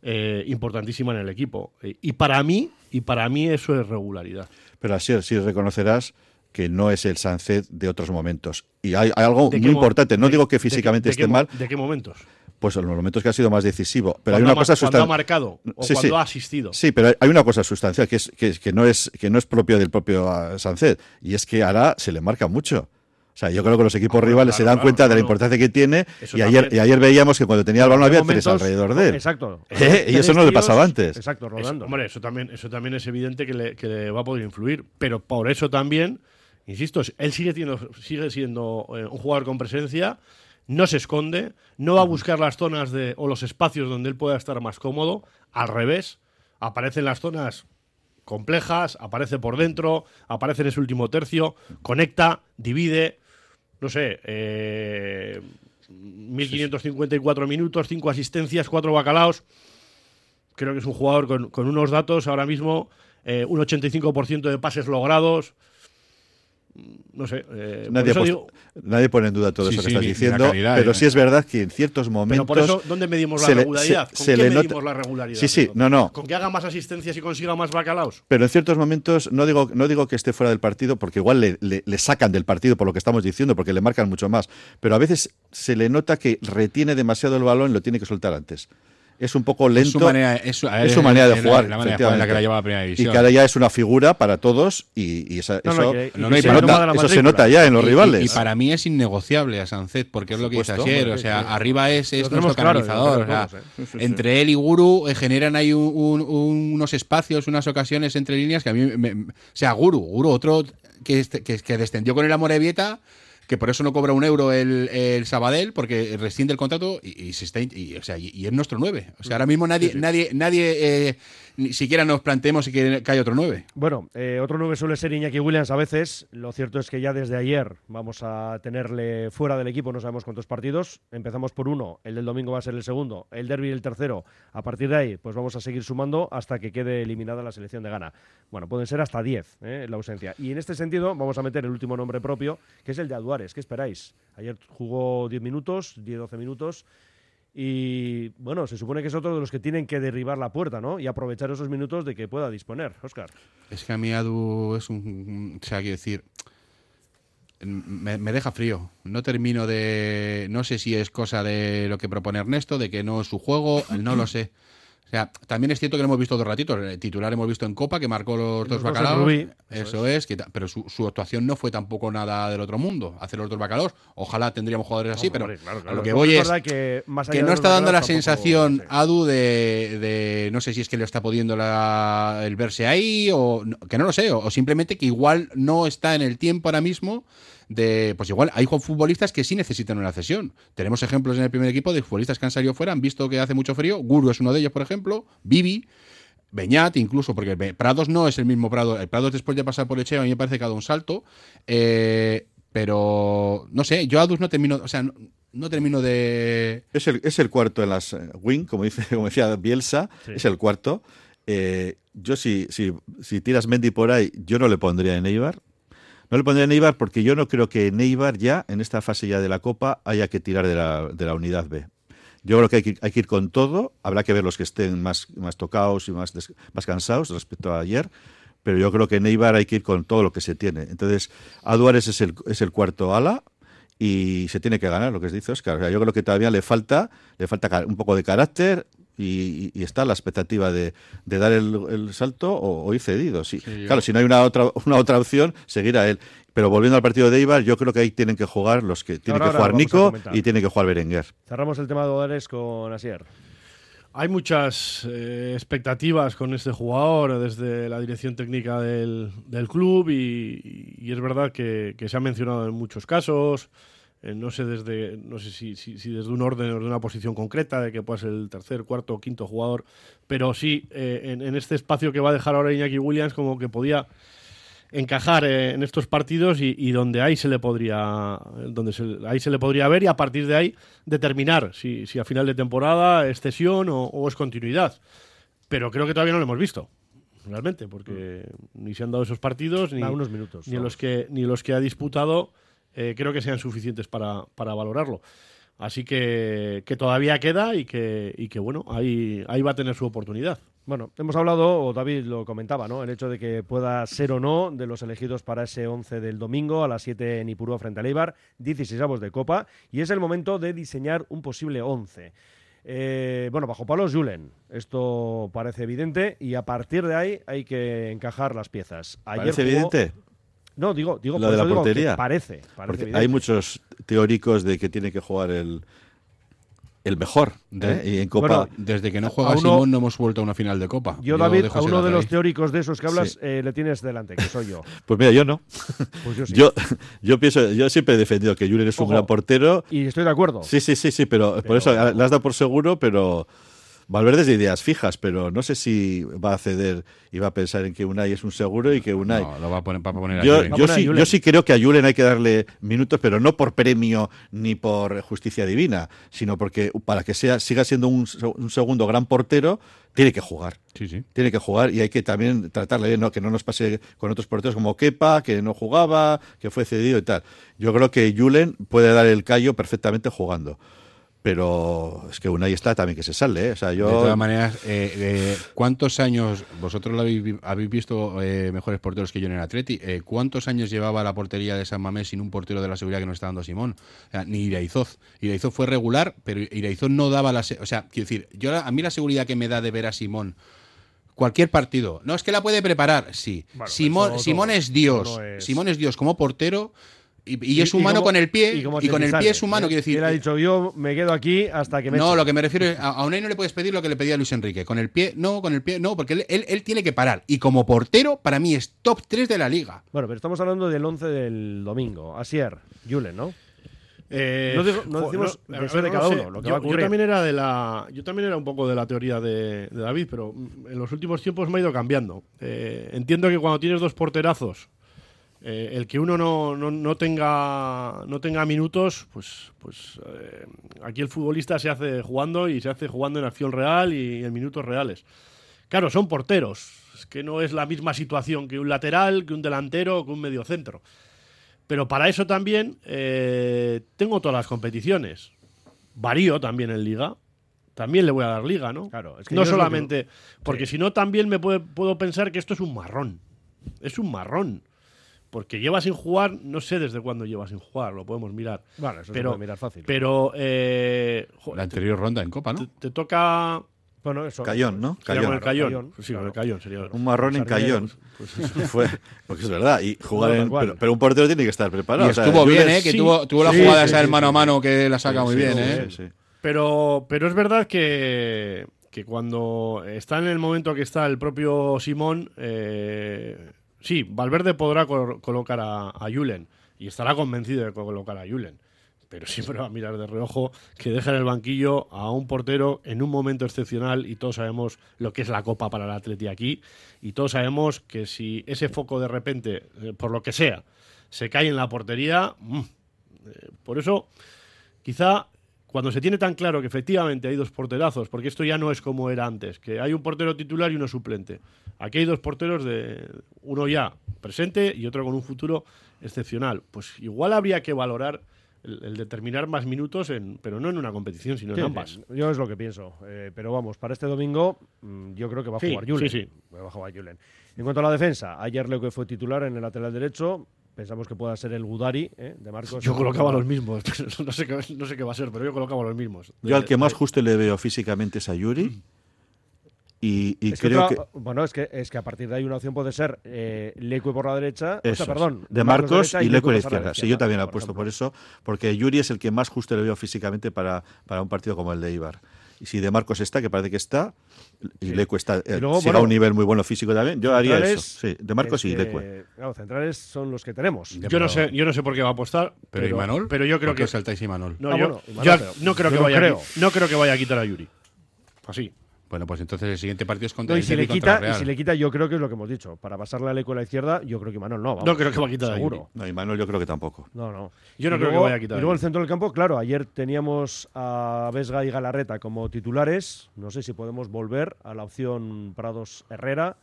eh, importantísima en el equipo. Eh, y para mí, y para mí eso es regularidad. Pero así sí reconocerás que no es el Sánchez de otros momentos. Y hay, hay algo ¿De muy mo- importante. No de- digo que de físicamente de qué esté mal, ¿De qué momentos? pues en los momentos que ha sido más decisivo. Pero hay Cuando una cosa cuando ha sustancial. marcado o cuando ha asistido. Sí, pero hay- una cosa sustancial que, es, que, que no es, que no es propio del propio ah, Sánchez. Y es que ahora se le marca mucho. O sea, yo creo que los equipos Ah, rivales se dan claro, cuenta de la claro. importancia que tiene. Eso Y ayer, y ayer veíamos que cuando tenía el balón había tres momentos- alrededor de él. Exacto. ¿Eh? Y Tres eso no le pasaba antes. Exacto, rodando. Eso, hombre, eso también, eso también es evidente que le, que le va a poder influir. Pero por eso también, insisto, él sigue, siendo, sigue siendo eh, un jugador con presencia, no se esconde, no va a buscar las zonas de, o los espacios donde él pueda estar más cómodo. Al revés, aparece en las zonas complejas, aparece por dentro, aparece en ese último tercio, conecta, divide, no sé, eh, 1554 minutos, 5 asistencias, 4 bacalaos. Creo que es un jugador con, con unos datos ahora mismo, eh, un 85% de pases logrados. No sé. eh, por Nadie, digo- nadie pone en duda todo Sí, eso que sí, estás ni- ni la diciendo, calidad, pero eh. sí es verdad que en ciertos momentos. Pero por eso, ¿dónde medimos la se regularidad? se- ¿Con se qué le medimos nota- la regularidad? Sí, sí, no, no. ¿Con que haga más asistencias y consiga más bacalaos? Pero en ciertos momentos, no digo, no digo que esté fuera del partido, porque igual le, le- le sacan del partido por lo que estamos diciendo, porque le marcan mucho más. Pero a veces se le nota que retiene demasiado el balón y lo tiene que soltar antes. Es un poco lento. Es su manera- es su- es su manera de jugar. la manera de jugar en la que la lleva a la primera división. Y que ahora ya es una figura para todos y, y esa- No, no, eso, y se nota, eso se ya en los Y- rivales. Y, para mí es innegociable a Sancet, porque es lo que dice ayer. O sea, sí. arriba es, es nuestro claro, canalizador. lo o sea, tenemos todos. Sí, sí, entre él y Guru eh, generan ahí un- un- un- unos espacios, unas ocasiones entre líneas que a mí me. me- o sea, Guru, Guru, otro que, este- que, que descendió con el Amorebieta que por eso no cobra un euro el, el Sabadell, porque rescinde el contrato y, y se está, y, o sea, y, y es nuestro 9. O sea, ahora mismo nadie, nadie, nadie eh, ni siquiera nos planteemos si que, hay otro 9. Bueno, eh, otro 9 suele ser Iñaki Williams a veces. Lo cierto es que ya desde ayer vamos a tenerle fuera del equipo, no sabemos cuántos partidos. Empezamos por uno, el del domingo va a ser el segundo, el derby el tercero. A partir de ahí, pues vamos a seguir sumando hasta que quede eliminada la selección de Ghana. Bueno, pueden ser hasta 10 eh, la ausencia. Y en este sentido vamos a meter el último nombre propio, que es el de Aduares. ¿Qué esperáis? Ayer jugó 10 minutos, 10-12 minutos. Y bueno, se supone que es otro de los que tienen que derribar la puerta, ¿no? Y aprovechar esos minutos de que pueda disponer. Oscar. Es que a mí Adu es un. O sea, quiero decir. Me, me deja frío. No termino de. No sé si es cosa de lo que propone Ernesto, de que no es su juego, no lo sé. O sea, también es cierto que lo hemos visto dos ratitos. El titular hemos visto en Copa, que marcó los dos bacalaos. Eso, es, que pero su, su actuación no fue tampoco nada del otro mundo. Hacer los dos bacalaos. Ojalá tendríamos jugadores así, Hombre, pero claro, a claro. lo que voy es que más allá que no está dando la sensación Adu de, de- no sé si es que le está pudiendo la- el verse ahí o que no lo sé o, o simplemente que igual no está en el tiempo ahora mismo de pues igual hay futbolistas que sí necesitan una cesión tenemos ejemplos en el primer equipo de futbolistas que han salido fuera han visto que hace mucho frío Guru es uno de ellos por ejemplo Bibi Beñat incluso, porque Prados no es el mismo Prado. El Prados después de pasar por Echea, a mí me parece que ha dado un salto. Eh, pero, no sé, yo a Adus no termino, o sea, no, no termino de... Es el, es el cuarto en las eh, wing, como, dice, como decía Bielsa, Sí. es el cuarto. Eh, yo si, si, si tiras Mendy por ahí, yo no le pondría en Eibar. No le pondría en Eibar porque yo no creo que en Eibar ya, en esta fase ya de la Copa, haya que tirar de la, de la unidad B. Yo creo que hay, que ir con todo. Habrá que ver los que estén más, más tocados y más, más cansados respecto a ayer. Pero yo creo que en Eibar hay que ir con todo lo que se tiene. Entonces, Aduares es el, es el cuarto ala y se tiene que ganar, lo que dice Oscar. Yo creo que todavía le falta, le falta un poco de carácter y, y está la expectativa de, de dar el, el salto o, o ir cedido. Sí, claro, si no hay una otra, una otra opción, seguir a él. Pero volviendo al partido de Eibar, yo creo que ahí tienen que jugar los que tiene Ahora, que jugar Nico y tiene que jugar Berenguer. Cerramos el tema de Odares con Asier. Hay muchas eh, expectativas con este jugador desde la dirección técnica del, del club y, y es verdad que, que se ha mencionado en muchos casos. Eh, no sé desde no sé si, si- si desde un orden o de una posición concreta de que pueda ser el tercer, cuarto o quinto jugador, pero sí eh, en, en este espacio que va a dejar ahora Iñaki Williams como que podía encajar eh, en estos partidos y, y donde ahí se le podría donde se, ahí se le podría ver y a partir de ahí determinar si, si a final de temporada es cesión o, o es continuidad. Pero creo que todavía no lo hemos visto realmente porque ni se han dado esos partidos ni unos minutos, ni los que ni los que ha disputado eh, creo que sean suficientes para, para valorarlo así que, que todavía queda y que, y que bueno ahí, ahí va a tener su oportunidad Bueno, hemos hablado, o David lo comentaba, ¿no? El hecho de que pueda ser o no de los elegidos para ese 11 del domingo a las 7 en Ipurúa frente al Eibar, 16 avos de Copa, y es el momento de diseñar un posible 11. Eh, bueno, bajo palos Julen, esto parece evidente, y a partir de ahí hay que encajar las piezas. Ayer ¿Parece jugó- evidente? No, digo, digo Lo por de eso la digo que portería. parece, parece Porque evidente. hay muchos teóricos de que tiene que jugar el, el mejor. De- ¿eh? Y en Copa. Bueno, Desde que no juega uno- Simón no hemos vuelto a una final de Copa. Yo, David, a uno de los ahí. teóricos de esos que hablas Sí. eh, le tienes delante, que soy yo. Pues mira, yo no. Pues yo sí. yo, yo pienso, yo siempre he defendido que Julen es un gran portero. Y estoy de acuerdo. Sí, sí, sí, sí, pero, por Pero- eso le has dado por seguro, pero Valverde es de ideas fijas, pero no sé si va a ceder y va a pensar en que Unai es un seguro y que Unai... No, lo va a poner, va a poner a Yo, yo sí, yo sí creo que a Julen hay que darle minutos, pero no por premio ni por justicia divina, sino porque para que sea siga siendo un, se- un segundo gran portero, tiene que jugar. Sí, sí. Tiene que jugar y hay que también tratarle ¿no? que no nos pase con otros porteros como Kepa, que no jugaba, que fue cedido y tal. Yo creo que Julen puede dar el callo perfectamente jugando. Pero es que Unai está también que se sale, ¿eh? O sea, yo... De todas maneras, eh, eh, ¿cuántos años, vosotros lo habéis, habéis visto eh, mejores porteros que yo en el Atleti? Eh, ¿Cuántos años llevaba la portería de San Mamés sin un portero de la seguridad que nos está dando Simón? O sea, ni Iraizoz. Iraizoz fue regular, pero Iraizoz no daba la... O sea, quiero decir, yo a mí la seguridad que me da de ver a Simón cualquier partido. No es que la puede preparar, sí. Bueno, Simón, Simón no- es Dios. no es- Simón es Dios como portero y, y Y- es y humano con el pie y, con el pie es humano, ¿eh? quiero decir. Él ha dicho, yo me quedo aquí hasta que me No, echen". lo que me refiero es, a, a Unai no le puedes pedir lo que le pedía a Luis Enrique. Con el pie, no, con el pie, no, porque él, él- él tiene que parar. Y como portero, para mí es top 3 de la liga. Bueno, pero estamos hablando del 11 del domingo. Asier, Julen, ¿no? Eh, No digo- no jo, decimos no, de a ser ver, de no cada sé. uno, lo que yo, va a yo ocurrir. también era de la, yo también era un poco de la teoría de, de David, pero en los últimos tiempos me ha ido cambiando. Eh, entiendo que cuando tienes dos porterazos, eh, el que uno no, no, no tenga no tenga minutos, pues, pues eh, aquí el futbolista se hace jugando y se hace jugando en acción real y en minutos reales. Claro, son porteros. Es que no es la misma situación que un lateral, que un delantero que un mediocentro. Pero para eso también eh, tengo todas las competiciones. Varío también en liga. También le voy a dar liga, ¿no? Claro, es que no que- solamente. Porque si no, también me puede- puedo pensar que esto es un marrón. Es un marrón. Porque lleva sin jugar, no sé desde cuándo lleva sin jugar, lo podemos mirar. Bueno, eso se pero, puede mirar fácil. Pero. eh, La anterior ronda en Copa, ¿no? te, te toca. Bueno, eso. Cayón, ¿no? Sí, Cayón. con el Cayón. Cayón, Sí, con el Cayón sería. Un marrón en Cayón. pues- pues eso. Fue, porque es verdad. Y jugar en, pero, pero un portero tiene que estar preparado. Y o sea, estuvo bien, ¿eh? Que sí, tuvo, tuvo la jugada sí, esa del sí, mano a mano que la saca Sí, muy sí, bien, sí, ¿eh? sí, sí. Pero, pero es verdad que, que cuando está en el momento que está el propio Simón, eh, sí, Valverde podrá col- colocar a, a Julen y estará convencido de colocar a Julen. Pero siempre va a mirar de reojo que deja en el banquillo a un portero en un momento excepcional y todos sabemos lo que es la copa para el Atleti aquí y todos sabemos que si ese foco de repente, eh, por lo que sea, se cae en la portería, mm, eh, por eso quizá cuando se tiene tan claro que efectivamente hay dos porterazos, porque esto ya no es como era antes, que hay un portero titular y uno suplente. Aquí hay dos porteros de uno ya presente y otro con un futuro excepcional. Pues igual habría que valorar el, el determinar más minutos, en, pero no en una competición, sino Sí, en ambas. yo es lo que pienso. Eh, pero vamos, para este domingo mm, yo creo que va a Sí, jugar Julen. sí, sí. Va a jugar Julen. En cuanto a la defensa, ayer Leo que fue titular en el lateral derecho. Pensamos que pueda ser el Gudari ¿eh? de Marcos. Yo colocaba los mismos, no sé, qué, no sé qué va a ser, pero yo colocaba los mismos. Yo al que más De- justo le veo físicamente es a Yuri. Y, y Es que creo otra- que. Bueno, es que, es que a partir de ahí una opción puede ser eh, Leque por la derecha. o sea, Eso es, perdón. de Marcos y Leco a la izquierda. Sí, yo también lo por apuesto ejemplo. por eso, porque Yuri es el que más justo le veo físicamente para, para un partido como el de Ibar. Y si de Marcos está, que parece que está, y Sí. Leco está, eh, Y luego, sigue bueno, a un nivel muy bueno físico también, yo haría eso. Sí, de Marcos es y que, Leque. Claro, centrales son los que tenemos. Yo no sé, yo no sé por qué va a apostar. Pero Imanol, pero yo creo ¿por qué que saltáis Imanol? No, Ah, yo, bueno, Imanol, yo pero no creo yo que no vaya, creo. no creo que vaya a quitar a Yuri. Así. Bueno, pues entonces el siguiente partido es contra No, y el si le quita, y si le quita, yo creo que es lo que hemos dicho. Para pasarle a Leco a la izquierda, yo creo que Manuel no. Vamos, No creo que va a quitar a Seguro. No, y Manuel yo creo que tampoco. No, no. Yo no Y creo que vaya a quitar Y luego el centro del campo, claro, ayer teníamos a Vesga y Galarreta como titulares. No sé si podemos volver a la opción Prados Herrera.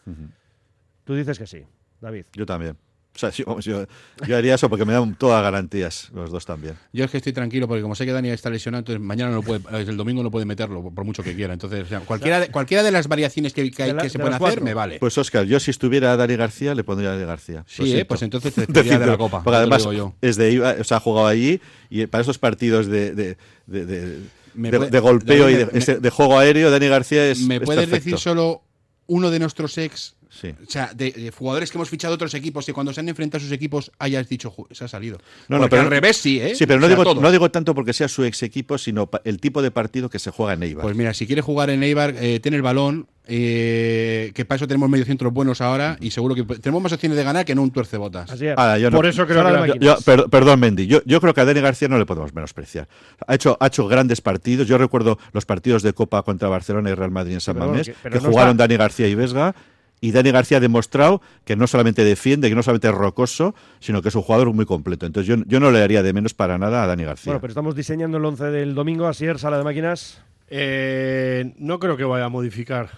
Tú dices que sí, David. Yo también. O sea, yo, yo haría eso porque me dan todas garantías, los dos también. Yo es que estoy tranquilo porque como sé que Dani está lesionado, entonces mañana no puede, el domingo no puede meterlo por mucho que quiera. Entonces, o sea, cualquiera, de, cualquiera de las variaciones que, que, hay- De la- que se de pueden hacer cuatro. me vale. Pues Oscar, yo si estuviera Dani García, le pondría a Dani García. Sí, eh, pues entonces te de la copa, Porque además yo. es de Iba- o sea, ha jugado allí y para esos partidos de, de, de, de- Me de- puede- de golpeo y de, me- ese- de juego aéreo, Dani García es. ¿Me es puedes decir solo uno de nuestros ex Sí. O sea, de, de jugadores que hemos fichado de otros equipos que cuando se han enfrentado a sus equipos hayas dicho, "Ju, se ha salido. No, no, pero al revés sí, ¿eh? Sí, pero no, O sea, digo, no digo tanto porque sea su ex equipo, sino el tipo de partido que se juega en Eibar. Pues mira, si quiere jugar en Eibar, eh, tiene el balón, eh, que para eso tenemos mediocentros buenos ahora y seguro que tenemos más opciones de ganar que en un tuercebotas. Así es. Ahora, yo no- Sala de yo- yo- per- perdón, Mendy. Yo, yo creo que a Dani García no le podemos menospreciar. Ha hecho, ha hecho grandes partidos. Yo recuerdo los partidos de Copa contra Barcelona y Real Madrid en San Mamés, que- que, no jugaron está- Dani García y Vesga. Y Dani García ha demostrado que no solamente defiende, que no solamente es rocoso, sino que es un jugador muy completo. Entonces yo, yo no le daría de menos para nada a Dani García. Bueno, pero estamos diseñando el 11 del domingo. Asier, sala de máquinas. Eh, no creo que vaya a modificar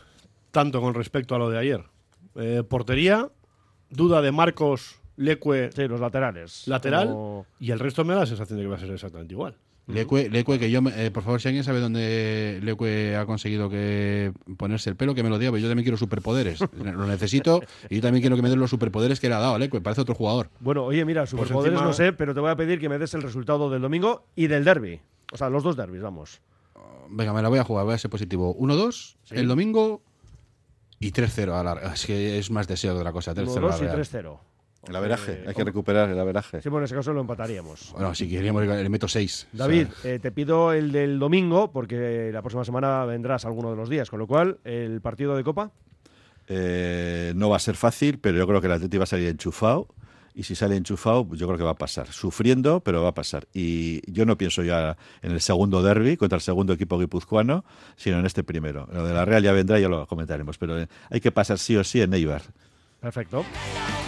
tanto con respecto a lo de ayer. Eh, portería, duda de Marcos, Leque, Sí, los laterales. lateral, Como- y el resto me da la sensación de que va a ser exactamente igual. Lecue, Lecue, que yo, me- eh, por favor, si alguien sabe dónde Lecue ha conseguido que ponerse el pelo, que me lo diga, porque yo también quiero superpoderes. lo necesito y yo también quiero que me den los superpoderes que le ha dado a Lecue. Parece otro jugador. Bueno, oye, mira, superpoderes encima- no sé, pero te voy a pedir que me des el resultado del domingo y del derby. O sea, los dos derbis, vamos. Venga, me la voy a jugar, voy a ser positivo. 1-2 Sí. el domingo y 3-0 a la Es que es más deseo de otra cosa. 3-0 a la 1-2 y Real. 3-0. El averaje, hay que recuperar el averaje. Sí, bueno, en ese caso lo empataríamos. Bueno, si queríamos le meto 6. David, eh, te pido el del domingo, porque la próxima semana vendrás alguno de los días, con lo cual, el partido de Copa. Eh, no va a ser fácil, pero yo creo que el Atleti va a salir enchufado. Y si sale enchufado, yo creo que va a pasar. Sufriendo, pero va a pasar. Y yo no pienso ya en el segundo derby contra el segundo equipo guipuzcoano, sino en este primero. Lo de la Real ya vendrá, ya lo comentaremos. Pero eh, hay que pasar sí o sí en Eibar. Perfecto.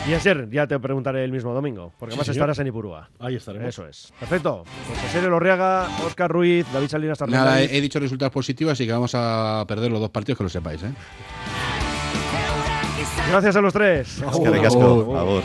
Y ayer ya te preguntaré el mismo domingo, porque Sí, señor. estarás en Ipurúa. Ahí estaremos. Eso es. Perfecto. Pues Asier Elorriaga, Óscar Ruiz, David Salinas Nada, he, he dicho resultados positivos, así que vamos a perder los dos partidos, que lo sepáis. ¿eh? Gracias a los tres. Ricasco. Agur. Agur.